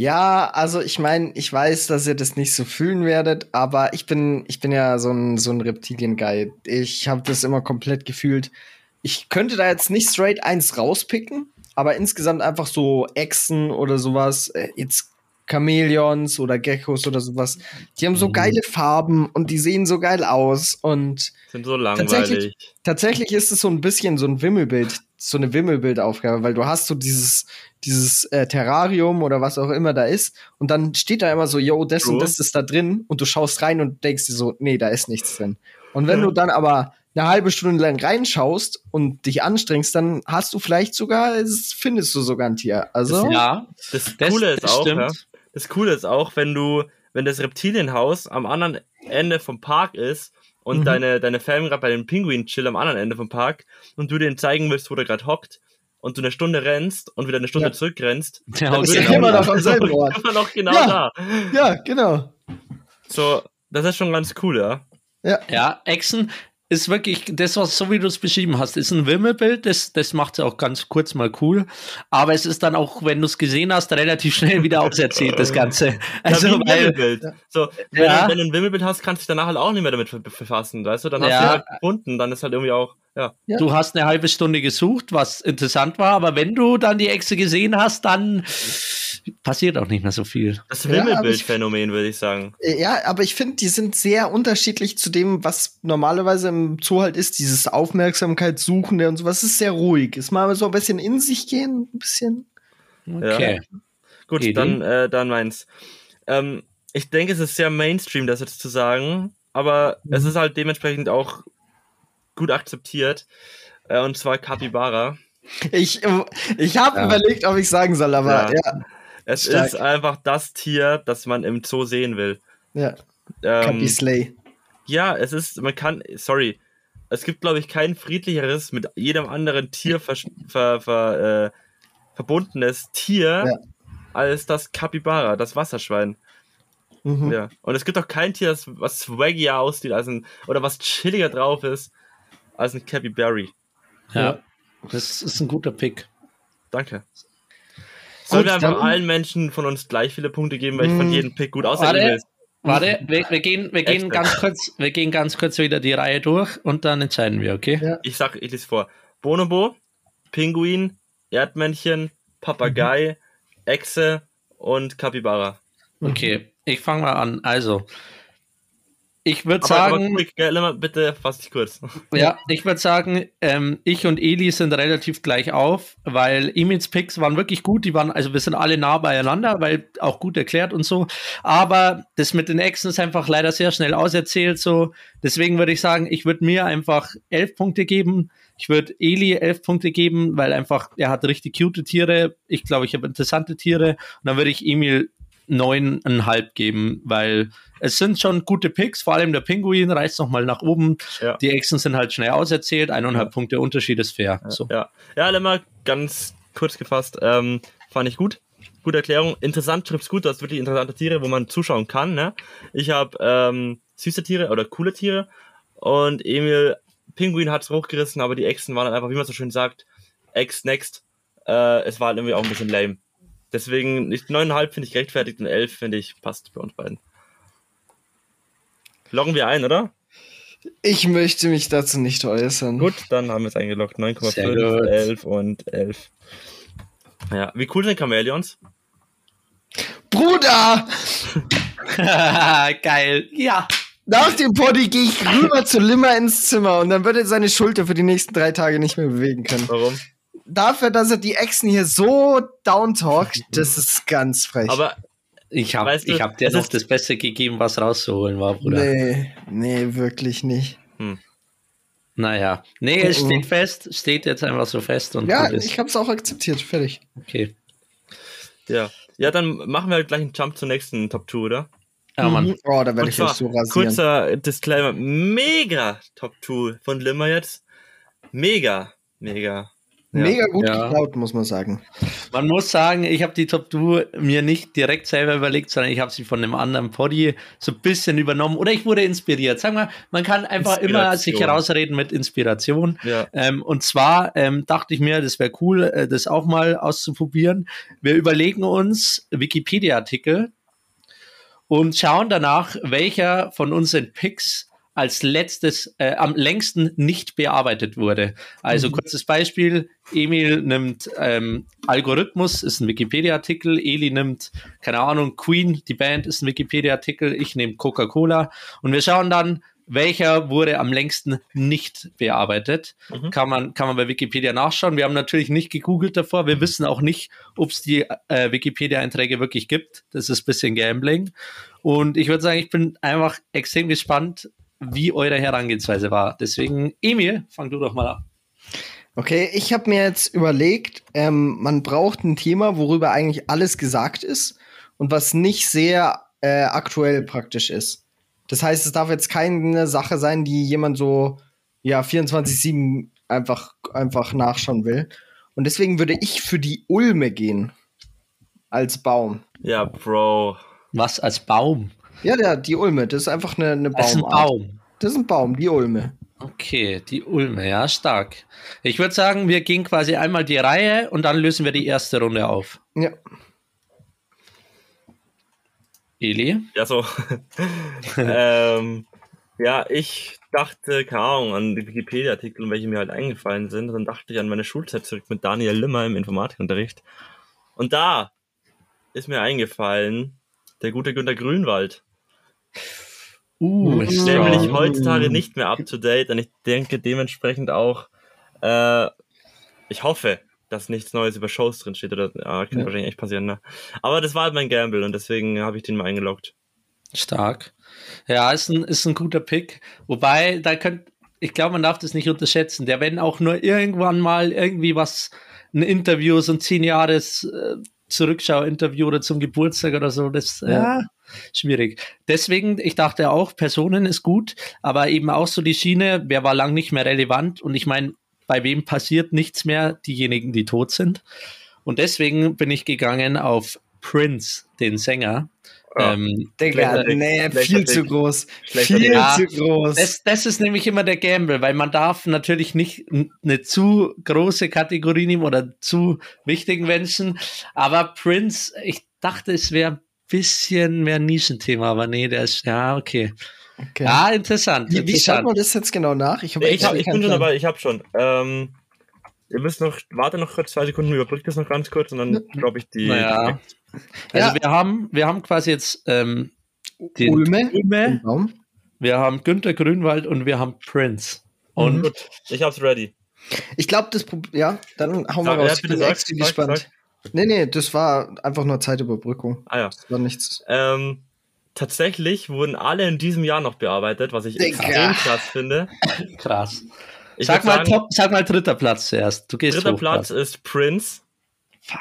Ja, also ich meine, ich weiß, dass ihr das nicht so fühlen werdet, aber ich bin, ich bin ja so ein, so ein Reptilien-Guy. Ich habe das immer komplett gefühlt. Ich könnte da jetzt nicht straight eins rauspicken, aber insgesamt einfach so Echsen oder sowas, äh, jetzt Chamäleons oder Geckos oder sowas, die haben so Mhm. geile Farben und die sehen so geil aus und Sind so Tatsächlich- langweilig. tatsächlich ist es so ein bisschen so ein Wimmelbild, so eine Wimmelbildaufgabe, weil du hast so dieses, dieses äh, Terrarium oder was auch immer da ist und dann steht da immer so, yo, das und So. das ist da drin und du schaust rein und denkst dir so, nee, da ist nichts drin. Und wenn Ja. du dann aber eine halbe Stunde lang reinschaust und dich anstrengst, dann hast du vielleicht sogar, es- findest du sogar ein Tier. Also, Ja, Das das, Coole ist das auch, stimmt. ja, das Coole ist auch, wenn du, wenn das Reptilienhaus am anderen Ende vom Park ist und Mhm. deine, deine Family gerade bei dem Pinguin chill am anderen Ende vom Park und du denen zeigen willst, wo der gerade hockt und du eine Stunde rennst und wieder eine Stunde Ja. zurückrennst, Ja, dann ist ja ich immer noch am selben Ort. (laughs) immer noch genau Ja. da. ja, genau. So, das ist schon ganz cool, ja. Ja, Echsen ist wirklich, das, was so wie du es beschrieben hast, ist ein Wimmelbild, das, das macht es auch ganz kurz mal cool. Aber es ist dann auch, wenn du es gesehen hast, relativ schnell wieder auserzählt, das Ganze. Also, (laughs) ja, wie ein weil, Wimmelbild. So, wenn, Ja. du, wenn du ein Wimmelbild hast, kannst du dich danach halt auch nicht mehr damit be- befassen, weißt du? Dann hast Ja. du halt gefunden, dann ist halt irgendwie auch, ja. Ja. du hast eine halbe Stunde gesucht, was interessant war, aber wenn du dann die Echse gesehen hast, dann passiert auch nicht mehr so viel. Das Ja, Wimmelbildphänomen, würde ich sagen. Äh, Ja, aber ich finde, die sind sehr unterschiedlich zu dem, was normalerweise im Zoo halt ist, dieses Aufmerksamkeitssuchende und sowas. Es ist sehr ruhig. Ist mal so ein bisschen in sich gehen, ein bisschen. Okay. Gut, Idee? dann, äh, dann meins. Ähm, ich denke, es ist sehr Mainstream, das jetzt zu sagen, aber es ist halt dementsprechend auch gut akzeptiert. Äh, und zwar Capybara. Ich, äh, ich habe Ja. überlegt, ob ich sagen soll, aber Ja. ja, Es Stark. ist einfach das Tier, das man im Zoo sehen will. ja, Ähm, Cappy Slay. ja, es ist, man kann, sorry, es gibt, glaube ich, kein friedlicheres, mit jedem anderen Tier ver, ver, ver, äh, verbundenes Tier Ja. als das Capybara, das Wasserschwein. Mhm. Ja. Und es gibt auch kein Tier, das was swaggier aussieht als ein, oder was chilliger drauf ist als ein Capybara. Ja, das ist ein guter Pick. Danke. Sollen wir einfach allen Menschen von uns gleich viele Punkte geben, weil ich fand Mm. jeden Pick gut, Warte. Emils. Warte, wir, wir gehen, wir gehen Echt? ganz kurz, wir gehen ganz kurz wieder die Reihe durch und dann entscheiden wir, okay? Ja. Ich sag, ich lese vor. Bonobo, Pinguin, Erdmännchen, Papagei, Echse und Capybara. Okay, ich fange mal an. Also, ich würde Aber, aber sagen, quick, bitte fass dich kurz. ja, ich würde sagen, ähm, ich und Eli sind relativ gleich auf, weil Emils Picks waren wirklich gut. Die waren, also wir sind alle nah beieinander, weil auch gut erklärt und so. Aber das mit den Echsen ist einfach leider sehr schnell auserzählt. So, deswegen würde ich sagen, ich würde mir einfach elf Punkte geben. Ich würde Eli elf Punkte geben, weil einfach er hat richtig cute Tiere. Ich glaube, ich habe interessante Tiere. Und dann würde ich Emil neuneinhalb geben, weil es sind schon gute Picks, vor allem der Pinguin reißt noch mal nach oben. Ja. Die Echsen sind halt schnell auserzählt, eineinhalb Punkte Unterschied ist fair. So. Ja, ja Lemmer, ganz kurz gefasst, ähm, fand ich gut. Gute Erklärung. Interessant, trifft's gut, du hast wirklich interessante Tiere, wo man zuschauen kann. Ne? Ich habe ähm, süße Tiere oder coole Tiere und Emil Pinguin hat's hochgerissen, aber die Echsen waren dann einfach, wie man so schön sagt, Ex next. Äh, es war halt irgendwie auch ein bisschen lame. Deswegen, nicht 9,5 finde ich gerechtfertigt und 11 finde ich passt bei uns beiden. Loggen wir ein, oder? Ich möchte mich dazu nicht äußern. Gut, dann haben wir es eingeloggt. Sehr 9,5, gut. 11 und 11. Ja, wie cool sind Chamäleons? Bruder! (laughs) Geil. Ja. Nach dem Poddy gehe ich rüber zu Limmer ins Zimmer und dann wird er seine Schulter für die nächsten drei Tage nicht mehr bewegen können. Warum? Dafür, dass er die Echsen hier so downtalkt, das ist ganz frech. Aber Ich habe Weißt du, ich hab dir es noch das Beste gegeben, was rauszuholen war, Bruder. nee, nee, wirklich nicht. Naja. Nee, es Oh, steht fest, steht jetzt einfach so fest und Ja, ich hab's auch akzeptiert, fertig. Okay. ja. Ja, dann machen wir halt gleich einen Jump zur nächsten Top 2, oder? Ja, Mann. Mhm. Oh, da werde ich zwar, so rasieren. kurzer Disclaimer, mega Top 2 von Limmer jetzt. Mega, mega. Mega gut Ja. geklaut, muss man sagen. Man muss sagen, ich habe die Top Duo mir nicht direkt selber überlegt, sondern ich habe sie von einem anderen Poddy so ein bisschen übernommen oder ich wurde inspiriert. Sagen wir, man kann einfach immer sich herausreden mit Inspiration. Ja. Ähm, und zwar ähm, dachte ich mir, das wäre cool, äh, das auch mal auszuprobieren. Wir überlegen uns Wikipedia-Artikel und schauen danach, welcher von unseren Picks als letztes, äh, am längsten nicht bearbeitet wurde. Also kurzes Beispiel, Emil nimmt ähm, Algorithmus, ist ein Wikipedia-Artikel, Eli nimmt, keine Ahnung, Queen, die Band ist ein Wikipedia-Artikel, ich nehme Coca-Cola und wir schauen dann, welcher wurde am längsten nicht bearbeitet. Mhm. Kann, man, kann man bei Wikipedia nachschauen. Wir haben natürlich nicht gegoogelt davor. Wir wissen auch nicht, ob es die äh, Wikipedia-Einträge wirklich gibt. Das ist ein bisschen Gambling. Und ich würde sagen, ich bin einfach extrem gespannt, wie eure Herangehensweise war. Deswegen, Emil, fang du doch mal an. Okay, ich habe mir jetzt überlegt, ähm, man braucht ein Thema, worüber eigentlich alles gesagt ist und was nicht sehr äh, aktuell praktisch ist. Das heißt, es darf jetzt keine Sache sein, die jemand so ja 24/7 einfach einfach nachschauen will. Und deswegen würde ich für die Ulme gehen als Baum. Ja, Bro. Was als Baum? Ja, der, die Ulme, das ist einfach eine, eine Das ist ein Baumart. Baum. Das ist ein Baum, die Ulme. Okay, die Ulme, ja, stark. Ich würde sagen, wir gehen quasi einmal die Reihe und dann lösen wir die erste Runde auf. Ja. Eli? Ja, so. (laughs) ähm, ja, ich dachte, keine Ahnung, an die Wikipedia-Artikel, welche mir halt eingefallen sind. Dann dachte ich an meine Schulzeit zurück mit Daniel Limmer im Informatikunterricht. Und da ist mir eingefallen, der gute Günter Grünwald. Uh. Ist strong. nämlich heutzutage nicht mehr up to date und ich denke dementsprechend auch, äh, ich hoffe, dass nichts Neues über Shows drin steht oder ja, kann Ja. wahrscheinlich echt passieren, ne? Aber das war halt mein Gamble und deswegen habe ich den mal eingeloggt. Stark. Ja, ist ein, ist ein guter Pick. Wobei, da könnt, ich glaube, man darf das nicht unterschätzen. Der, wenn auch nur irgendwann mal irgendwie was, ein Interview, so ein zehn Jahres äh, Zurückschau-Interview oder zum Geburtstag oder so, das, ja. Ja. Schwierig. Deswegen, ich dachte auch, Personen ist gut, aber eben auch so die Schiene, wer war lang nicht mehr relevant und ich meine, bei wem passiert nichts mehr? Diejenigen, die tot sind. Und deswegen bin ich gegangen auf Prince, den Sänger. Ja. Ähm, Digga, nee, Schlechter viel zu groß. Viel Pick. zu groß. Das, das ist nämlich immer der Gamble, weil man darf natürlich nicht eine zu große Kategorie nehmen oder zu wichtigen Menschen. Aber Prince, ich dachte, es wäre bisschen mehr Nischenthema, aber nee, der ist, ja, okay. okay. Ja, interessant. Wie, wie schaut man das jetzt genau nach? Ich, hab Ich, echt hab, ich bin schon dabei, ich habe schon. Ähm, ihr müsst noch, warte noch kurz zwei Sekunden, überbrückt das noch ganz kurz und dann (laughs) glaube ich die. Naja. Also Ja. wir haben, wir haben quasi jetzt ähm, den Ulme. Ulme, wir haben Günter Grünwald und wir haben Prince. Und Mhm. Gut, ich hab's ready. Ich glaube, das Pro- ja, dann hauen wir Sag- raus. ja, Ich bin sag, extra sag, gespannt. sag. Nee, nee, das war einfach nur Zeitüberbrückung. Ah ja. Das war nichts. Ähm, tatsächlich wurden alle in diesem Jahr noch bearbeitet, was ich Digga. extrem krass finde. (laughs) krass. Ich Sag mal, sagen, top, sag mal dritter Platz zuerst. Du gehst dritter hoch, Platz ist Prince Fuck.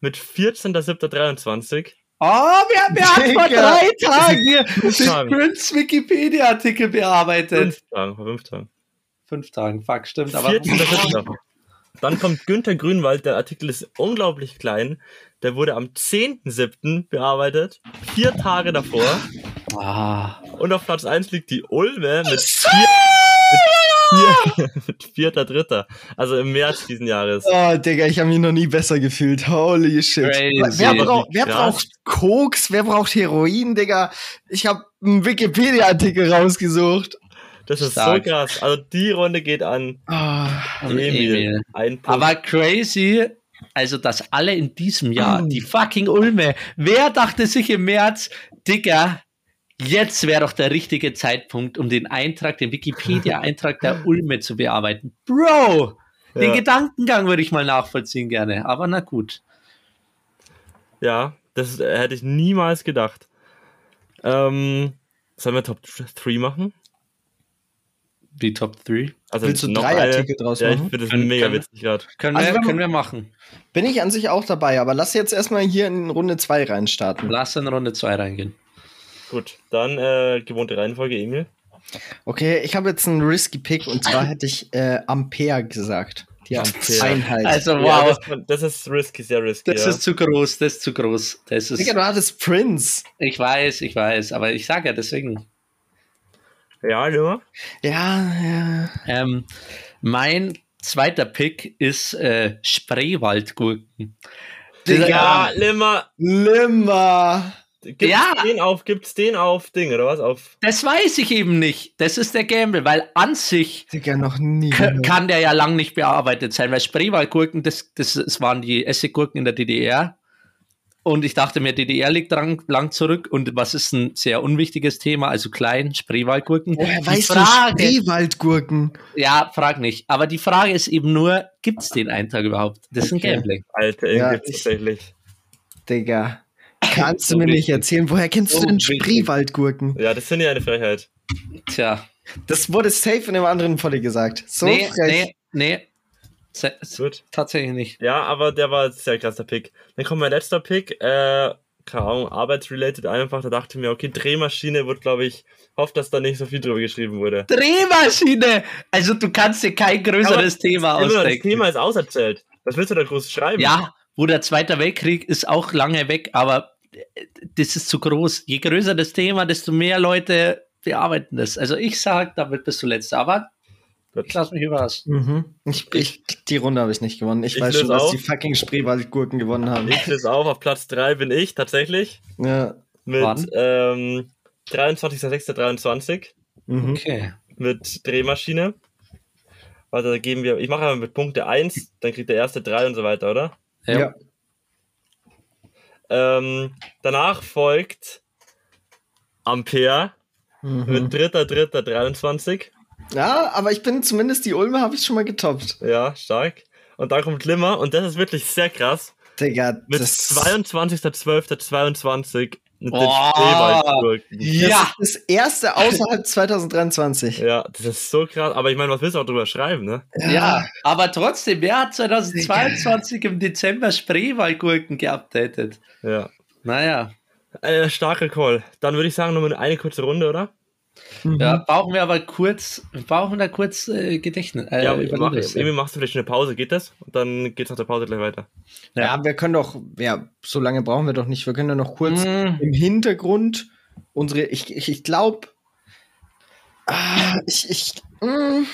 mit 14.07.23. Oh, wir, wir haben vor drei Tagen hier den. Prince Wikipedia-Artikel bearbeitet. Fünf Tagen, vor fünf Tagen. Fünf Tagen, fuck, stimmt. Aber 14.07. Dann kommt Günther Grünwald, der Artikel ist unglaublich klein. Der wurde am 10.07. bearbeitet, vier Tage davor. ah, Und auf Platz 1 liegt die Ulme mit vier, vier, (laughs) mit vierter Dritter. Also im März diesen Jahres. Oh, Digga, ich habe mich noch nie besser gefühlt. Holy shit. Crazy. Wer, brauch, wer braucht Koks? Wer braucht Heroin, Digga? Ich habe einen Wikipedia-Artikel rausgesucht. Das ist Stark. so krass. Also die Runde geht an an Emil. Emil. Ein Punkt. Aber crazy, also dass alle in diesem Jahr, die fucking Ulme, wer dachte sich im März, Digga, jetzt wäre doch der richtige Zeitpunkt, um den Eintrag, den Wikipedia-Eintrag der (laughs) Ulme zu bearbeiten. Bro, den Ja. Gedankengang würde ich mal nachvollziehen gerne, aber na gut. Ja, das hätte ich niemals gedacht. Ähm, sollen wir Top 3 machen? Die Top 3. Also Willst du noch drei eine- Artikel draus Ja, ich machen? finde das Können- mega können- witzig gerade. Können, Also wir, können wir machen. bin ich an sich auch dabei, aber lass jetzt erstmal hier in Runde 2 reinstarten. Lass in Runde 2 reingehen. Gut, dann äh, gewohnte Reihenfolge, Emil. Okay, ich habe jetzt einen risky Pick und zwar hätte ich äh, Ampere gesagt. Die Ampere. Einheit. Also Ja, wow, das, das ist risky, sehr risky. das ja. ist zu groß, das ist zu groß. Das ist, Digga, du hattest Prince. ich weiß, ich weiß, aber ich sage ja deswegen. Ja, Limmer. Ja, ja. Ähm, mein zweiter Pick ist äh, Spreewaldgurken. Ja, Limmer. Limmer. Gibt's Ja. den auf, gibt's den auf Ding, oder was? Auf. Das weiß ich eben nicht. Das ist der Gamble, weil an sich Digga, noch nie. kann der ja lang nicht bearbeitet sein, weil Spreewaldgurken, das, das, das waren die Essiggurken in der DDR. Und ich dachte mir, DDR liegt lang, lang zurück. Und was ist ein sehr unwichtiges Thema? Also klein, Spreewaldgurken. Woher weißt du Frage- Spreewaldgurken? Ja, frag nicht. Aber die Frage ist eben nur, gibt es den Eintrag überhaupt? Das ist ein Okay. Gambling. Alter, Ja, ja, gibt's ich- tatsächlich. Digga. (laughs) Kannst du So mir nicht wichtig. erzählen, woher kennst So du denn. Spreewaldgurken? Ja, das finde ich eine Frechheit. Tja. Das wurde safe in einem anderen Folge gesagt. So nee, frech. nee, nee. Gut. Tatsächlich nicht. Ja, aber der war ein sehr krasser Pick. Dann kommt mein letzter Pick, äh, keine Ahnung, arbeitsrelated einfach. Da dachte ich mir, okay, Drehmaschine wird, glaube ich, hofft, dass da nicht so viel drüber geschrieben wurde. Drehmaschine! Also du kannst dir kein größeres Thema Immer noch, das ausdenken. Thema ist auserzählt. Was willst du da groß schreiben? Ja, wo der Zweite Weltkrieg ist auch lange weg, aber das ist zu groß. Je größer das Thema, desto mehr Leute bearbeiten das. Also ich sag, damit bist du letzter. Aber Gut. ich lass mich überraschen. Mhm. Ich, ich, die Runde habe ich nicht gewonnen. Ich, Ich weiß schon, dass auf. die fucking Spreewaldgurken gewonnen haben. Ich löse auf, auf Platz 3 bin ich tatsächlich. Ja. Mit Wann? ähm, 23.06.23 Mhm. Okay. mit Drehmaschine. Warte, da geben wir, ich mache aber mit Punkte 1, dann kriegt der erste 3 und so weiter, oder? Ja. Ja. Ähm, danach folgt Ampere Mhm. mit 3.3.23. ja, aber ich bin zumindest die Ulme habe ich schon mal getoppt. Ja, stark. Und dann kommt Limmer und das ist wirklich sehr krass. Digga, Mit das, 22.12.22 mit den Oh. Spreewaldgurken. das Ja! ist das erste außerhalb 2023. Ja, das ist so krass. Aber ich meine, was willst du auch drüber schreiben, ne? Ja, aber trotzdem, wer hat 2022 im Dezember Spreewaldgurken geupdatet? Ja. Naja, Äh, starker Call. Dann würde ich sagen, nur eine kurze Runde, oder? Mhm. ja, brauchen wir aber kurz, wir brauchen da kurz äh, Gedächtnis. Äh, ja, mach, irgendwie machst du vielleicht eine Pause, geht das? Und dann geht's nach der Pause gleich weiter. Ja, wir können doch, ja, so lange brauchen wir doch nicht. Wir können ja noch kurz Mm, im Hintergrund unsere, ich, ich, ich glaube, ah, ich, ich, mm,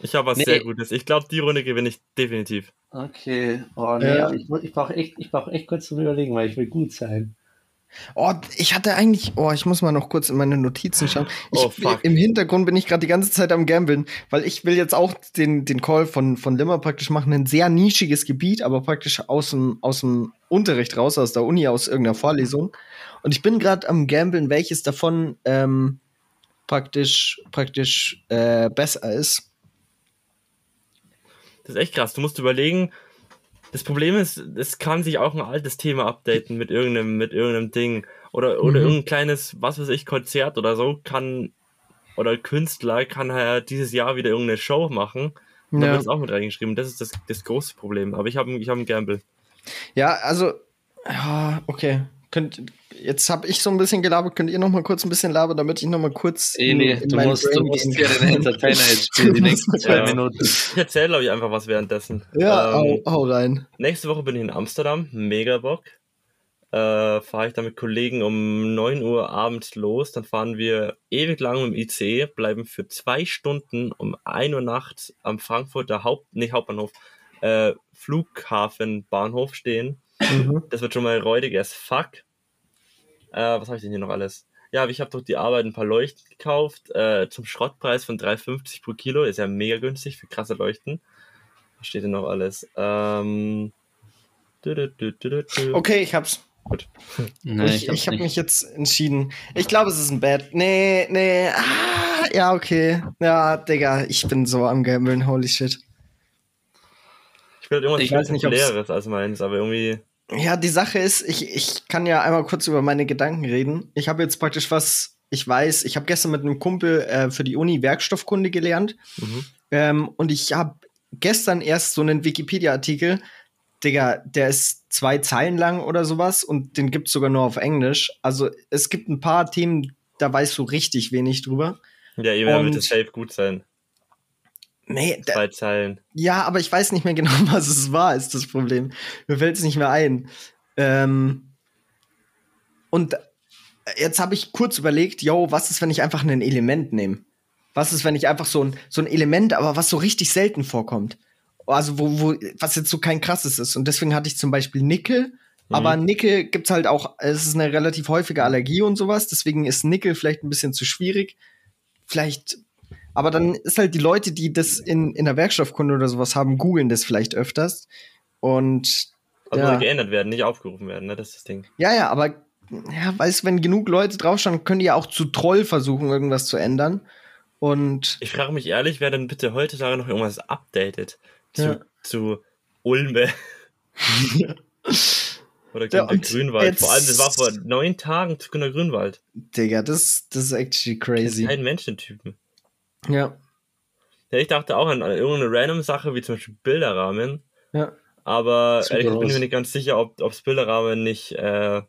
Ich habe was Nee. sehr Gutes. Ich glaube, die Runde gewinne ich definitiv. Okay, oh nee, Ja. aber ich, ich brauche echt, ich brauch echt kurz zum Überlegen, weil ich will gut sein. Oh, ich hatte eigentlich, oh, ich muss mal noch kurz in meine Notizen schauen. Ich, Oh. Im Hintergrund bin ich gerade die ganze Zeit am Gambeln, weil ich will jetzt auch den, den Call von, von Limmer praktisch machen, ein sehr nischiges Gebiet, aber praktisch aus dem, aus dem Unterricht raus, aus der Uni, aus irgendeiner Vorlesung. Und ich bin gerade am Gambeln, welches davon ähm, praktisch, praktisch äh, besser ist. Das ist echt krass. Du musst überlegen, das Problem ist, es kann sich auch ein altes Thema updaten mit irgendeinem, mit irgendeinem Ding. Oder, oder Mhm. irgendein kleines, was weiß ich, Konzert oder so kann, oder Künstler kann halt dieses Jahr wieder irgendeine Show machen. Und dann Ja. wird es auch mit reingeschrieben. Das ist das, das große Problem. Aber ich habe ich hab einen Gamble. Ja, also, ja, okay. Könnt, jetzt habe ich so ein bisschen gelabert. Könnt ihr noch mal kurz ein bisschen labern, damit ich noch mal kurz. Eli, in du musst, du musst hier den Entertainer jetzt spielen, die (laughs) nächsten zwei Ja. Minuten. Ich erzähle, glaube ich, einfach was währenddessen. Ja, Ähm, hau, hau rein. Nächste Woche bin ich in Amsterdam, mega Bock. Äh, fahre ich da mit Kollegen um 9 Uhr abends los, dann fahren wir ewig lang im ICE, bleiben für zwei Stunden um 1 Uhr nachts am Frankfurter Haupt, nicht Hauptbahnhof, äh, Flughafenbahnhof stehen. Mhm. Das wird schon mal räudig as fuck. Äh, was habe ich denn hier noch alles? Ja, ich habe durch die Arbeit ein paar Leuchten gekauft, äh, zum Schrottpreis von 3,50 pro Kilo, ist ja mega günstig für krasse Leuchten. Was steht denn noch alles? Ähm. Okay, ich hab's. (laughs) Nee, ich hab's ich habe mich jetzt entschieden. Ich glaube, es ist ein Bad. Nee, nee. Ah, ja, okay. Ja, Digga, ich bin so am Gambeln. Holy shit. Ich will irgendwas Ich weiß nicht, populäres als meins, aber irgendwie. Ja, die Sache ist, ich, ich kann ja einmal kurz über meine Gedanken reden. Ich habe jetzt praktisch was, ich weiß, ich habe gestern mit einem Kumpel äh, für die Uni Werkstoffkunde gelernt. Mhm. Ähm, und ich habe gestern erst so einen Wikipedia-Artikel Digga, der ist zwei Zeilen lang oder sowas und den gibt's sogar nur auf Englisch. Also es gibt ein paar Themen, da weißt du richtig wenig drüber. Ja, Und- wird es safe gut sein. Nee, Zwei Zeilen. ja, aber ich weiß nicht mehr genau, (laughs) was es war, ist das Problem. Mir fällt's nicht mehr ein. Ähm, und jetzt habe ich kurz überlegt, yo, was ist, wenn ich einfach ein Element nehme? Was ist, wenn ich einfach so ein, so ein Element, aber was so richtig selten vorkommt? Also, wo, wo, was jetzt so kein krasses ist. Und deswegen hatte ich zum Beispiel Nickel. Aber Nickel gibt's halt auch, es ist eine relativ häufige Allergie und sowas. Deswegen ist Nickel vielleicht ein bisschen zu schwierig. Vielleicht, aber dann ist halt die Leute, die das in, in der Werkstoffkunde oder sowas haben, googeln das vielleicht öfters. Und Also Ja. geändert werden, nicht aufgerufen werden, ne? Das ist das Ding. ja, ja, aber ja, weißt wenn genug Leute draufschauen, können die ja auch zu Troll versuchen, irgendwas zu ändern. Und Ich frage mich ehrlich, wer denn bitte heutzutage noch irgendwas updatet zu, Ja. zu Ulme. (laughs) Oder Ja, Günter und Grünwald. Vor allem, das war vor neun Tagen zu Günter Grünwald. Digga, das, das ist actually crazy. Kein Menschentypen. Ja, Ja, ich dachte auch an, an irgendeine random Sache, wie zum Beispiel Bilderrahmen. ja. Aber ehrlich gesagt bin ich mir nicht ganz sicher, ob es Bilderrahmen nicht äh,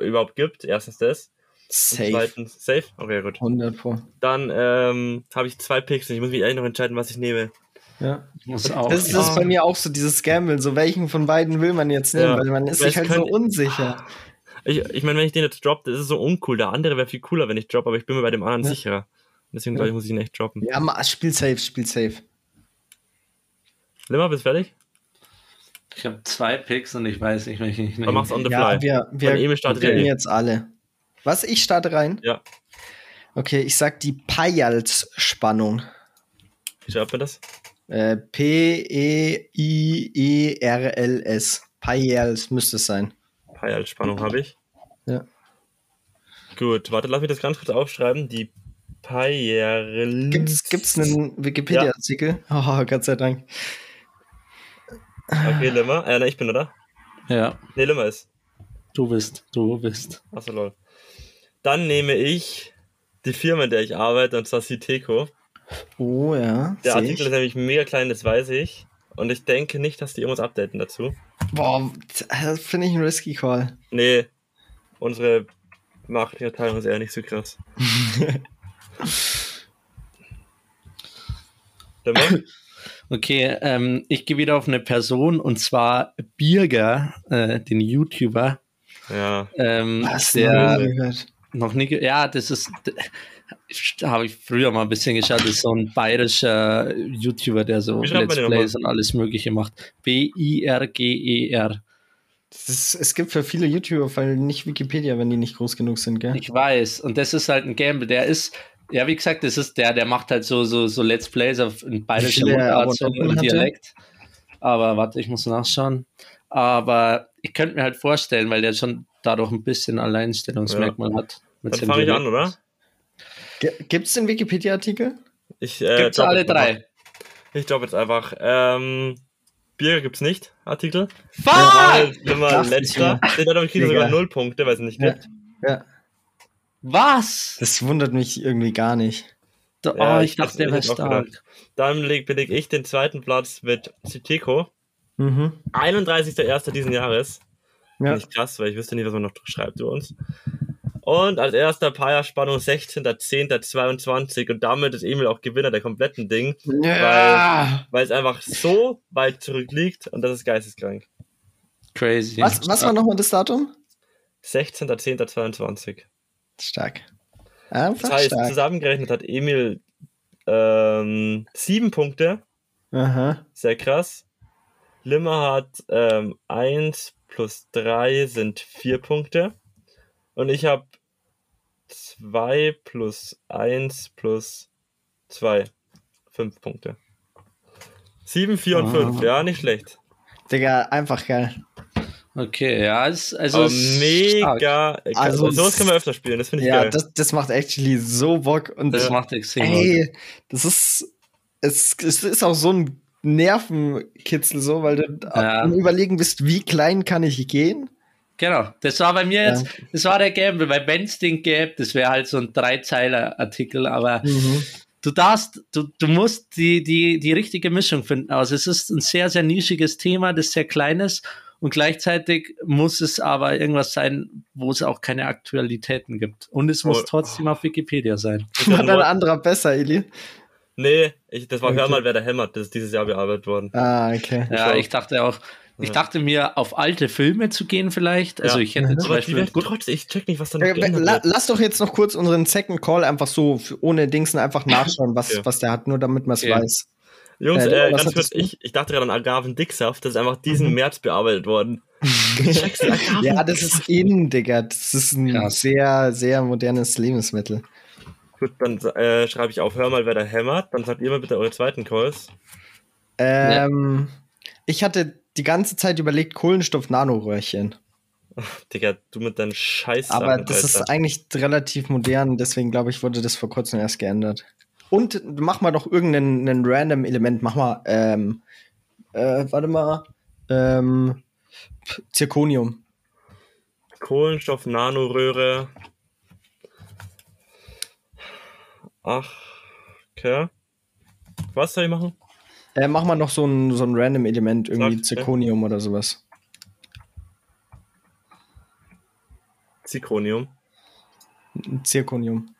überhaupt gibt. Erstens das. Und Safe. zweitens, safe? Okay, gut. 100 Pro. Dann ähm, habe ich zwei Picks und ich muss mich ehrlich noch entscheiden, was ich nehme. Ja. Ich muss auch. Das, das ist bei mir auch so dieses Gamble. So, welchen von beiden will man jetzt nehmen? Ja. Weil man ist sich halt so unsicher. Ich, ich meine, wenn ich den jetzt droppe, das ist so uncool. Der andere wäre viel cooler, wenn ich droppe, aber ich bin mir bei dem anderen Ja. sicherer. Deswegen Ja. glaube ich, muss ich ihn echt droppen. Ja, ma, spiel safe, spiel safe. Limmer, bist du fertig? ich habe zwei Picks und ich weiß nicht, welchen ich nehme. machst du on the Ja, fly? wir, wir Emil startet eh. jetzt alle. Was? Ich starte rein? Ja. Okay, ich sag die Payals-Spannung. Wie schreibt man das? Äh, E P-E-I-E-R-L-S. Payals müsste es sein. Pi als Spannung habe ich. Ja. Gut, warte, lass mich das ganz kurz aufschreiben. Die Payerl. Gibt's, gibt's einen Wikipedia-Artikel? Oh, Gott sei Dank. Okay, Limmer. Äh, ne, ich bin, oder? Ja, Ne, Limmer ist. du bist, du bist. Achso, lol. Dann nehme ich die Firma, in der ich arbeite, und zwar Citeco. Oh ja. Der Artikel ist ich. nämlich mega klein, das weiß ich. Und ich denke nicht, dass die irgendwas updaten dazu. Boah, das finde ich ein risky Call. Nee, unsere Marketingabteilung ist eher nicht so krass. (laughs) (laughs) Okay, ähm, ich gehe wieder auf eine Person und zwar Birger, äh, den YouTuber. Ja. Ähm, Was? der Noch nie noch ja, das ist, habe ich früher mal ein bisschen geschaut, das ist so ein bayerischer YouTuber, der so Let's? Plays und alles Mögliche macht. B-I-R-G-E-R. Ist, es gibt für viele YouTuber weil nicht Wikipedia, wenn die nicht groß genug sind, gell? Ich weiß, und das ist halt ein Gamble, der ist, ja, wie gesagt, das ist der, der macht halt so, so, so Let's Plays auf viele Mundart, so Abonnenten im hat der? Dialekt. Aber warte, ich muss nachschauen. Aber ich könnte mir halt vorstellen, weil der schon dadurch ein bisschen Alleinstellungsmerkmal hat. mit Dann fange ich an, oder? G gibt's den Wikipedia-Artikel? Ich, äh, Gibt's alle einfach. drei? Ich glaube jetzt einfach. Ähm, Bier gibt's nicht, Artikel. Fuck! Ich letzter. Den hat er Digga. sogar null Punkte, weil es nicht Ja. gibt. Ja. Was? Das wundert mich irgendwie gar nicht. Da, Ja, oh, ich ich dachte, der ich wäre stark. gedacht. Dann leg, beleg ich den zweiten Platz mit Citeco. Mhm. 31.01. diesen Jahres. Ja. Nicht krass, weil ich wüsste nicht, was man noch schreibt über uns. Und als erster Paya-Spannung 16.10.22 und damit ist Emil auch Gewinner der kompletten Ding, ja. weil es einfach so weit zurückliegt und das ist geisteskrank. Crazy. Was, was war nochmal das Datum? 16.10.22. Stark. Einfach Das heißt, stark. zusammengerechnet hat Emil ähm, sieben Punkte, Aha. sehr krass. Limmer hat ähm, 1 plus 3 sind 4 Punkte. Und ich habe 2 plus 1 plus 2. 5 Punkte. 7, 4 und Ah. 5, ja, nicht schlecht. Digga, einfach geil. Okay, ja, ist, also ist stark. mega. Also, Also, sowas können wir öfter spielen, das finde ich Ja, geil. das, das macht actually so Bock. Und Das das, macht extrem Bock. ey, das ist, es, es ist auch so ein Nervenkitzel so, weil du Ja. am überlegen bist, wie klein kann ich gehen? Genau, das war bei mir Ja. jetzt, das war der Gamble, weil wenn es den gäbe, das wäre halt so ein Dreizeiler-Artikel, aber Mhm. du darfst, du, du musst die, die, die richtige Mischung finden. Also es ist ein sehr, sehr nischiges Thema, das sehr klein ist und gleichzeitig muss es aber irgendwas sein, wo es auch keine Aktualitäten gibt. Und es muss Oh. trotzdem auf Wikipedia sein. (laughs) War dein anderer besser, Eli? Nee, ich, das war Okay. Hör mal, wer da hämmert. Das ist dieses Jahr bearbeitet worden. Ah, okay. Ja, ich dachte auch, ich Ja. dachte mir, auf alte Filme zu gehen vielleicht. Also Ja. ich hätte zum Aber die Beispiel, werden trotzdem, ich check nicht, was da noch Äh, la, wird. lass doch jetzt noch kurz unseren Second Call einfach so ohne Dingsen einfach (laughs) nachschauen, was, Ja. was der hat, nur damit man es Okay. weiß. Jungs, Äh, äh, was ganz kurz, ich, ich dachte gerade an Agavendicksaft, das ist einfach diesen Mhm. März bearbeitet worden. (laughs) Ja, das ist in, Digga. Das ist ein Krass. sehr, sehr modernes Lebensmittel. Gut, dann äh, schreibe ich auf, hör mal, wer da hämmert. Dann sagt ihr mal bitte eure zweiten Calls. Ähm, Ich hatte die ganze Zeit überlegt, Kohlenstoff-Nanoröhrchen. Digga, du mit deinen Scheiß. Aber das ist eigentlich relativ modern, deswegen glaube ich, wurde das vor kurzem erst geändert. Und mach mal doch irgendein ein random Element. Mach mal, ähm, äh, warte mal, ähm, Zirconium. Kohlenstoff, Nanoröhre. Ach, okay. Was soll ich machen? Äh, mach mal noch so ein, so ein random Element, irgendwie Sag, Zirconium oder sowas. Zirconium. Zirconium.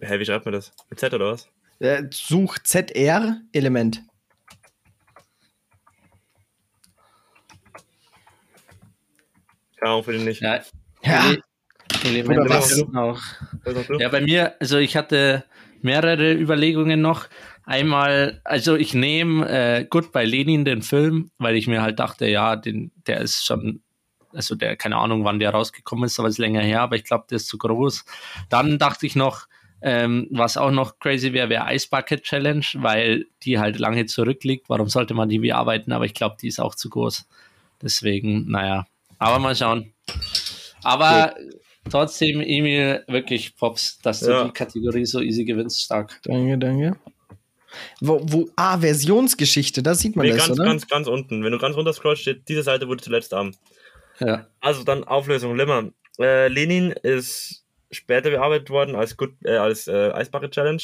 Hä, wie schreibt man das? Mit Z oder was? Äh, such ZR-Element. Keine Ahnung, für den nicht. ja, Ja. Ele- Elemente Oder was? auch. Ja, bei mir, also ich hatte mehrere Überlegungen noch. Einmal, also ich nehme äh, gut bei Lenin den Film, weil ich mir halt dachte, ja, den, der ist schon, also der, keine Ahnung, wann der rausgekommen ist, aber ist länger her, aber ich glaube, der ist zu groß. Dann dachte ich noch, ähm, was auch noch crazy wäre, wäre Ice Bucket Challenge, weil die halt lange zurückliegt. Warum sollte man die bearbeiten? Aber ich glaube, die ist auch zu groß. Deswegen, naja. Aber mal schauen. Aber trotzdem, Emil, wirklich Pops, dass du Ja. die Kategorie so easy gewinnst, stark. Danke, danke. Wo, wo, ah, Versionsgeschichte, da sieht man Nee, das, ganz, oder? ganz, ganz unten. Wenn du ganz runter scrollst, steht, diese Seite wurde zuletzt am. Ja. Also dann Auflösung, Limmer. Äh, Lenin ist später bearbeitet worden als, Good, äh, als äh, Eisbucket Challenge.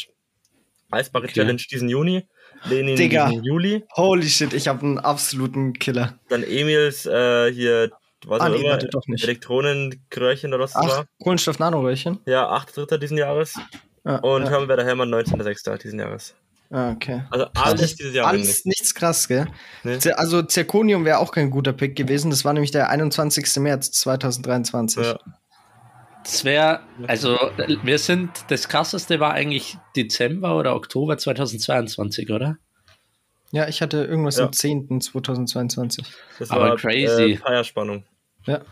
Eisbucket Okay. Challenge diesen Juni. Lenin Digga. diesen Juli. Holy shit, ich habe einen absoluten Killer. Dann Emils äh, hier, was Ah, nee, warte, doch nicht. Elektronenkröhrchen oder was das Ach, war. Kohlenstoff-Nanoröhrchen? Ja, 8.3. diesen Jahres. Ah, Und ja. Hermann 19.6. diesen Jahres. ah, okay. Also alles dieses Jahr eigentlich. Alles nichts krass, gell? Nee. Also Zirconium wäre auch kein guter Pick gewesen. Das war nämlich der 21. März 2023. Ja. Das wäre, also wir sind, das krasseste war eigentlich Dezember oder Oktober 2022, oder? Ja, ich hatte irgendwas Ja. am 10. 2022. Das Aber war crazy. Äh, Feierspannung. Ja.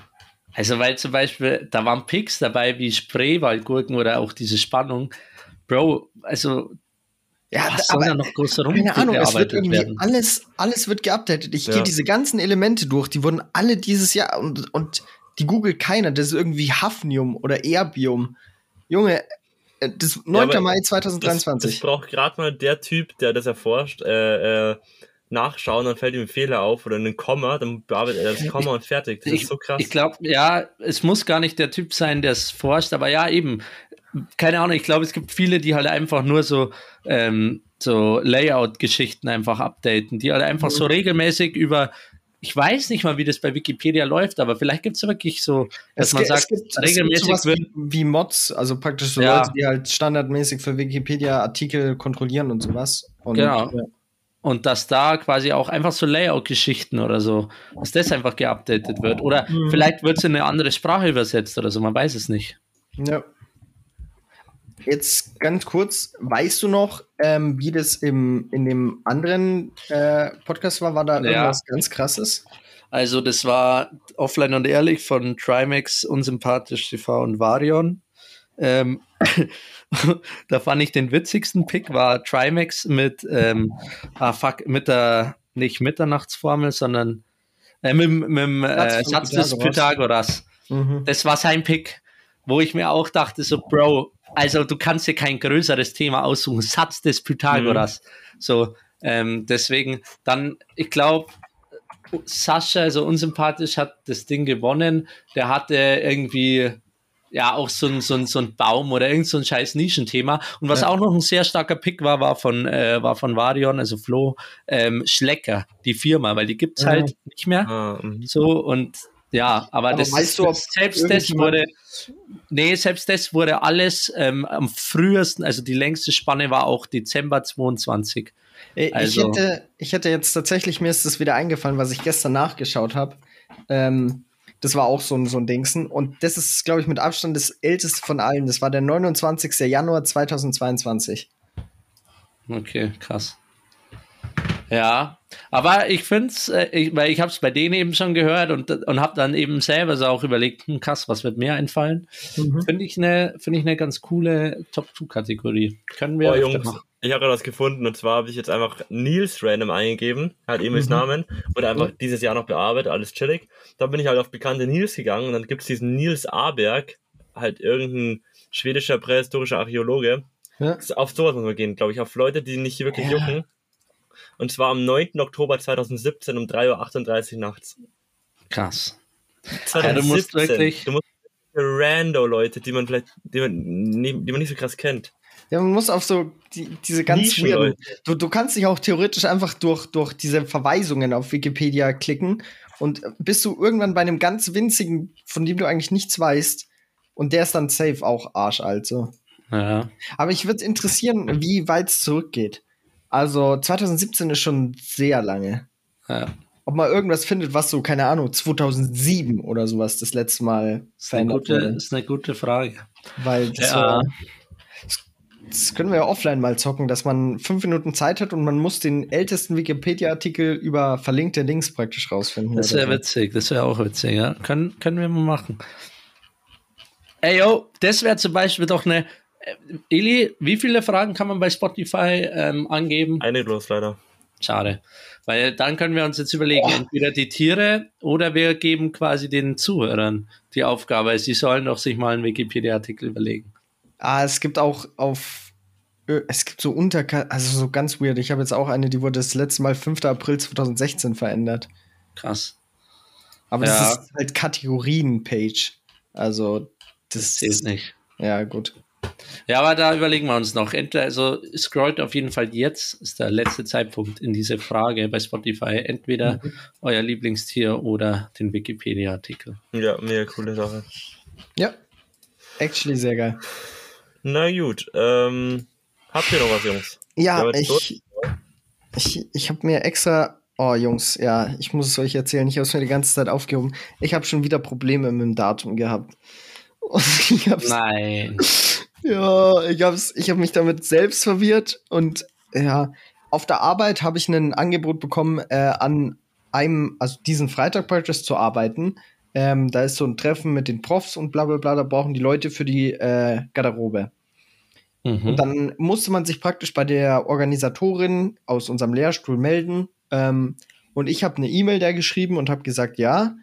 Also, weil zum Beispiel, da waren Picks dabei wie Spreewaldgurken oder auch diese Spannung. Bro, also, Ja, was soll da aber noch groß rum keine Ahnung, es wird gearbeitet irgendwie werden? alles, alles wird geupdatet. Ich Ja. gehe diese ganzen Elemente durch, die wurden alle dieses Jahr und, und die googelt keiner. Das ist irgendwie Hafnium oder Erbium. Junge, äh, das 9. aber Mai Das, das 2023. braucht gerade mal der Typ, der das erforscht, äh, äh, nachschauen, dann fällt ihm ein Fehler auf oder ein Komma, dann bearbeitet er das Komma und fertig. Das ich ist so krass. ich glaube, ja, es muss gar nicht der Typ sein, der es forscht, aber ja, eben. Keine Ahnung, ich glaube, es gibt viele, die halt einfach nur so, ähm, so Layout-Geschichten einfach updaten, die halt einfach Mhm. so regelmäßig über, ich weiß nicht mal, wie das bei Wikipedia läuft, aber vielleicht gibt es wirklich so, dass Es man sagt, es gibt, es gibt regelmäßig sowas wird. wie, wie Mods, also praktisch so Ja. Leute, die halt standardmäßig für Wikipedia Artikel kontrollieren und sowas. Und, Genau. ja. Und dass da quasi auch einfach so Layout-Geschichten oder so, dass das einfach geupdatet wird. Oder Mhm. vielleicht wird es in eine andere Sprache übersetzt oder so, man weiß es nicht. Ja. Jetzt ganz kurz, weißt du noch, ähm, wie das im, in dem anderen äh, Podcast war? War da Ja. irgendwas ganz krasses? Also, das war offline und ehrlich von Trimax, Unsympathisch TV und Varion. Ähm, (laughs) da fand ich den witzigsten Pick war Trimax mit, ähm, ah fuck, mit der, nicht Mitternachtsformel, sondern äh, mit, dem- mit dem äh, Satz des Pythagoras. Pythagoras. Mhm. Das war sein Pick, wo ich mir auch dachte, so, Bro, also du kannst dir kein größeres Thema aussuchen. Satz des Pythagoras. So, ähm, deswegen, dann, ich glaube, Sascha, also unsympathisch, hat das Ding gewonnen. Der hatte irgendwie ja auch so ein, so ein, so ein Baum oder irgend so ein scheiß Nischenthema. Und was Ja. auch noch ein sehr starker Pick war, war von, äh, war von Varion, also Flo, ähm, Schlecker, die Firma, weil die gibt's Ja. halt nicht mehr. Ah, mhm. So und ja, aber, Aber das weißt du, ob selbst das wurde, nee, selbst das wurde alles ähm, am frühesten, also die längste Spanne war auch Dezember 22. Äh, Ich, Also- hätte, ich hätte jetzt tatsächlich, mir ist das wieder eingefallen, was ich gestern nachgeschaut habe. Ähm, das war auch so ein, so ein Dingsen. Und das ist, glaube ich, mit Abstand das älteste von allen. Das war der 29. Januar 2022. Okay, krass. Ja, aber ich finde es, äh, ich, weil ich habe es bei denen eben schon gehört und, und habe dann eben selber so auch überlegt, hm, krass, was wird mir einfallen? Finde ich eine finde ich eine ganz coole Top-2-Kategorie. Können wir Oh, Jungs, machen. ich habe gerade was gefunden und zwar habe ich jetzt einfach Nils random eingegeben, halt Emils Mhm. Namen, wurde einfach dieses Jahr noch bearbeitet, alles chillig. Dann bin ich halt auf bekannte Nils gegangen und dann gibt's diesen Nils Aberg, halt irgendein schwedischer prähistorischer Archäologe. Ja. Auf sowas muss man gehen, glaube ich, auf Leute, die nicht wirklich Ja. jucken. Und zwar am 9. Oktober 2017 um 3.38 Uhr nachts. Krass. 2017. Ja, du musst wirklich- Du musst Rando-Leute, die man vielleicht, die man, nie- die man nicht so krass kennt. Ja, man muss auf so die, diese ganz weirden. Du, du kannst dich auch theoretisch einfach durch, durch diese Verweisungen auf Wikipedia klicken und bist du irgendwann bei einem ganz winzigen, von dem du eigentlich nichts weißt. Und der ist dann safe auch arschalt. So. Ja. Aber ich würde interessieren, wie weit es zurückgeht. Also 2017 ist schon sehr lange. ja. Ob man irgendwas findet, was so, keine Ahnung, 2007 oder sowas das letzte Mal verändert gute, wurde. ist eine gute Frage. Weil das, Ja. war, das können wir ja offline mal zocken, dass man fünf Minuten Zeit hat und man muss den ältesten Wikipedia-Artikel über verlinkte Links praktisch rausfinden. Das wäre witzig, das wäre auch witzig, ja. Können, können wir mal machen. Ey, yo, das wäre zum Beispiel doch eine. Äh, Eli, wie viele Fragen kann man bei Spotify ähm, angeben? Eine bloß leider. Schade. Weil dann können wir uns jetzt überlegen, entweder die Tiere oder wir geben quasi den Zuhörern die Aufgabe. Sie sollen doch sich mal einen Wikipedia-Artikel überlegen. Ah, es gibt auch auf. Ö- Es gibt so unter, also so ganz weird. Ich habe jetzt auch eine, die wurde das letzte Mal 5. April 2016 verändert. Krass. Aber Ja. das ist halt Kategorien-Page. Also, Das das zählt nicht. Ja, gut. Ja, aber da überlegen wir uns noch. Entweder, also scrollt auf jeden Fall jetzt, ist der letzte Zeitpunkt in diese Frage bei Spotify. Entweder euer Lieblingstier oder den Wikipedia-Artikel. Ja, mega coole Sache. Ja. Actually sehr geil. Na gut, ähm, habt ihr noch was, Jungs? Ja, ich, ich, ich habe mir extra. Oh, Jungs, ja, ich muss es euch erzählen. Ich habe es mir die ganze Zeit aufgehoben. Ich habe schon wieder Probleme mit dem Datum gehabt. (laughs) Und ich hab's, Nein. Ja, ich hab's, ich habe mich damit selbst verwirrt. Und ja, auf der Arbeit habe ich ein Angebot bekommen, äh, an einem, also diesen Freitag praktisch zu arbeiten. Ähm, da ist so ein Treffen mit den Profs und bla bla bla. Da brauchen die Leute für die äh, Garderobe. Mhm. Und dann musste man sich praktisch bei der Organisatorin aus unserem Lehrstuhl melden. Ähm, und ich habe eine E-Mail da geschrieben und habe gesagt, ja,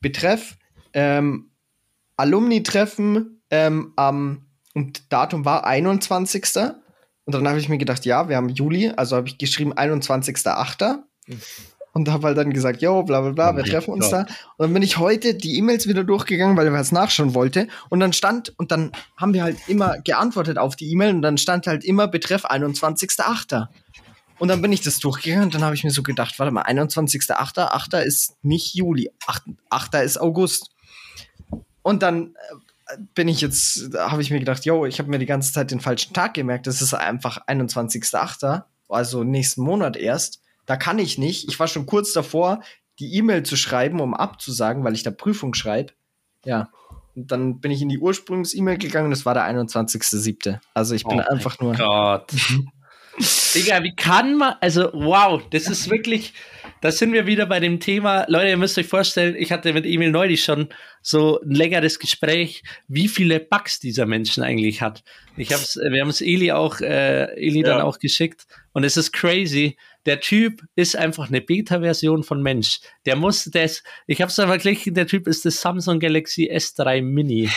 betreff ähm, Alumni-Treffen ähm, am und Datum war 21. Und dann habe ich mir gedacht, ja, wir haben Juli, also habe ich geschrieben 21.8. Und habe halt dann gesagt, jo, bla bla bla, wir treffen uns Gott. da. Und dann bin ich heute die E-Mails wieder durchgegangen, weil er was nachschauen wollte. Und dann stand, und dann haben wir halt immer geantwortet auf die E-Mail und dann stand halt immer Betreff 21.8. Und dann bin ich das durchgegangen und dann habe ich mir so gedacht, warte mal, 21.8. 8. ist nicht Juli, 8. 8. ist August. Und dann äh, bin ich jetzt, da habe ich mir gedacht, yo, ich habe mir die ganze Zeit den falschen Tag gemerkt. Das ist einfach 21.8., also nächsten Monat erst. Da kann ich nicht. Ich war schon kurz davor, die E-Mail zu schreiben, um abzusagen, weil ich da Prüfung schreibe. Ja. Und dann bin ich in die Ursprungs-E-Mail gegangen und es war der 21.7. Also ich bin Oh einfach nur. Gott. (laughs) Digga, wie kann man, also wow, das ist wirklich, da sind wir wieder bei dem Thema. Leute, ihr müsst euch vorstellen, ich hatte mit Emil neulich schon so ein längeres Gespräch, wie viele Bugs dieser Menschen eigentlich hat. Ich hab's, wir haben es Eli auch, äh, Eli dann Ja. auch geschickt und es ist crazy. Der Typ ist einfach eine Beta-Version von Mensch. Der muss das, ich hab's dann verglichen, der Typ ist das Samsung Galaxy S3 Mini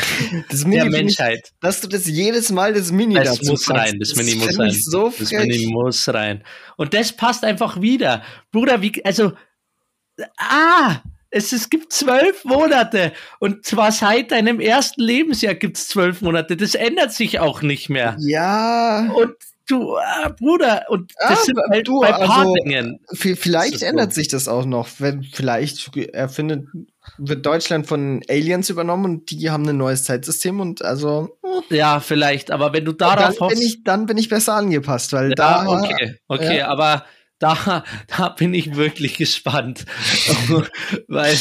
(laughs) Das der Mini ich, Menschheit. dass du das jedes Mal das Mini Das muss packst. rein, das Mini muss find rein. Ich so das. Mini muss rein. Und das passt einfach wieder. Bruder, wie, also, Ah! Es, es gibt zwölf Monate und zwar seit deinem ersten Lebensjahr gibt es zwölf Monate. Das ändert sich auch nicht mehr. Ja. Und du, äh, Bruder, und das Ja, sind halt du, bei also, Vielleicht ändert so. sich das auch noch. Wenn vielleicht erfindet, wird Deutschland von Aliens übernommen und die haben ein neues Zeitsystem und also Ja, vielleicht, aber wenn du dann darauf bin hoffst. ich, dann bin ich besser angepasst, weil ja, da okay, okay, ja. aber da, (laughs) da bin ich wirklich gespannt. (laughs) Weil,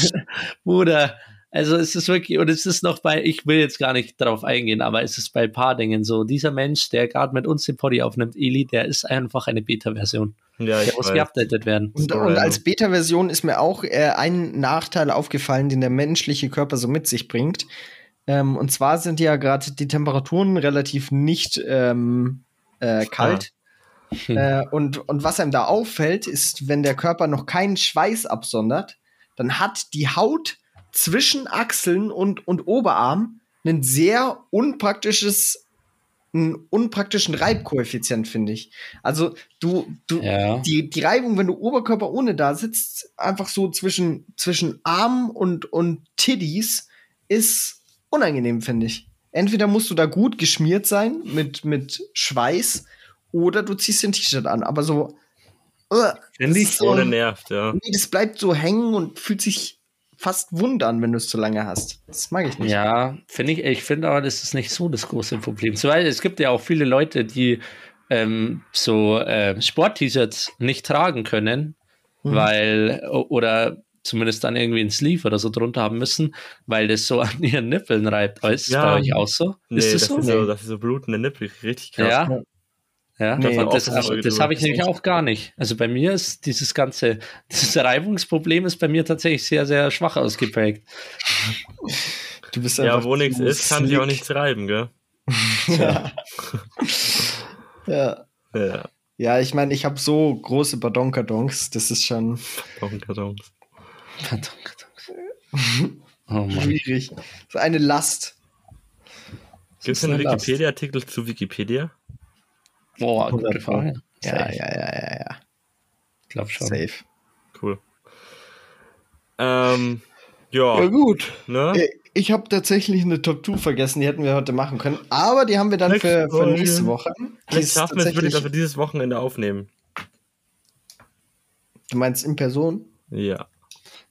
Bruder, also es ist wirklich, und es ist noch bei, ich will jetzt gar nicht drauf eingehen, aber es ist bei Pardingen so, dieser Mensch, der gerade mit uns den Poddy aufnimmt, Eli, der ist einfach eine Beta-Version. Ja, ich Der muss geupdatet werden. Und, und als Beta-Version ist mir auch äh, ein Nachteil aufgefallen, den der menschliche Körper so mit sich bringt. Ähm, und zwar sind ja gerade die Temperaturen relativ nicht ähm, äh, kalt. Hm. Äh, und, und was einem da auffällt, ist, wenn der Körper noch keinen Schweiß absondert, dann hat die Haut zwischen Achseln und, und Oberarm ein sehr unpraktisches, einen unpraktischen Reibkoeffizient, finde ich. Also du, du, Ja. die, die Reibung, wenn du Oberkörper ohne da sitzt, einfach so zwischen, zwischen Arm und, und Tiddies, ist unangenehm, finde ich. Entweder musst du da gut geschmiert sein mit, mit Schweiß oder du ziehst den T-Shirt an. Aber so, äh, Finde ich das ist so, Ohne nervt, ja. nee, das bleibt so hängen und fühlt sich fast wund an, wenn du es zu lange hast. Das mag ich nicht. Ja, finde ich, ich finde aber, das ist nicht so das große Problem. Weil es gibt ja auch viele Leute, die ähm, so äh, Sport-T-Shirts nicht tragen können, Mhm. weil, oder zumindest dann irgendwie ein Sleeve oder so drunter haben müssen, weil das so (laughs) an ihren Nippeln reibt. Ist Ja. bei euch auch so? Nee, ist das, das so? ist so, das ist so blutende Nippel, richtig krass. ja. Ja, Nee, das, das, drüber. habe ich nämlich auch gar nicht. Also bei mir ist dieses ganze, dieses Reibungsproblem ist bei mir tatsächlich sehr, sehr schwach ausgeprägt. Du bist Ja, wo nichts ist, kann sich auch nichts reiben, gell? Ja. ja. Ja, Ja, ich meine, ich habe so große Badonkadonks, das ist schon. Pardon, pardon. Oh Mann. schwierig. So eine Last. Gibt es einen. Wikipedia-Artikel zu Wikipedia? Boah, gute 100 Pro. Frage. Ja, ja, ja, ja, ja. Ich glaube schon. Safe. Cool. Ähm, ja, gut. ne? Äh, Ich habe tatsächlich eine Top 2 vergessen, die hätten wir heute machen können. Aber die haben wir dann für, für nächste Woche. Die Vielleicht schaffen wir es wirklich, dass wir dieses Wochenende aufnehmen. Du meinst in Person? Ja.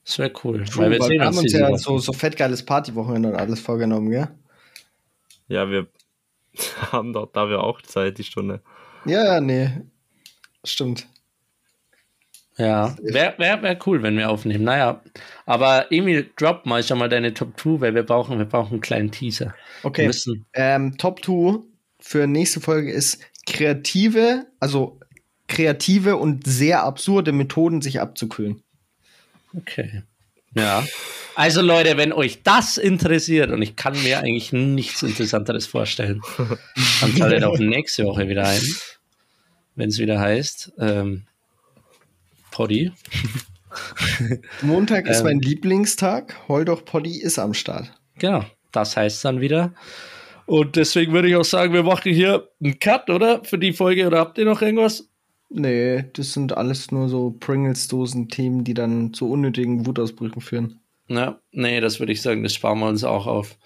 Das wäre cool. True, weil wir weil sehen wir haben uns ja Woche. so, so fettgeiles Partywochenende und alles vorgenommen, gell? Ja, wir (laughs) haben doch da wir auch Zeit, die Stunde. Ja, nee. Stimmt. Ja, wäre wär, wär cool, wenn wir aufnehmen. Naja, aber Emil, drop mal schon mal deine Top 2, weil wir brauchen, wir brauchen einen kleinen Teaser. Okay. Ähm, Top 2 für nächste Folge ist kreative, also kreative und sehr absurde Methoden, sich abzukühlen. okay. Ja. Also Leute, wenn euch das interessiert, und ich kann mir eigentlich nichts Interessanteres vorstellen, dann schaltet auch nächste Woche wieder ein, wenn es wieder heißt, ähm, Poddy. (laughs) Montag ist Ähm. mein Lieblingstag. Hol doch Poddy ist am Start. Genau, das heißt dann wieder. Und deswegen würde ich auch sagen, wir machen hier einen Cut, oder? Für die Folge. Oder habt ihr noch irgendwas? Nee, das sind alles nur so Pringles-Dosen-Themen, die dann zu unnötigen Wutausbrüchen führen. Na, nee, das würde ich sagen, das sparen wir uns auch auf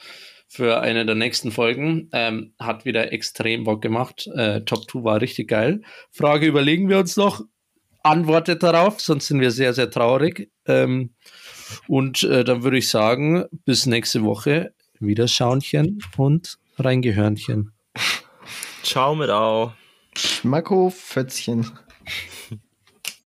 für eine der nächsten Folgen. Ähm, hat wieder extrem Bock gemacht. Äh, Top 2 war richtig geil. Frage überlegen wir uns noch. Antwortet darauf, sonst sind wir sehr, sehr traurig. Ähm, und äh, dann würde ich sagen, bis nächste Woche. Wieder Schaunchen und Reingehörnchen. Ciao mit Au. Marco Fötzchen. (laughs)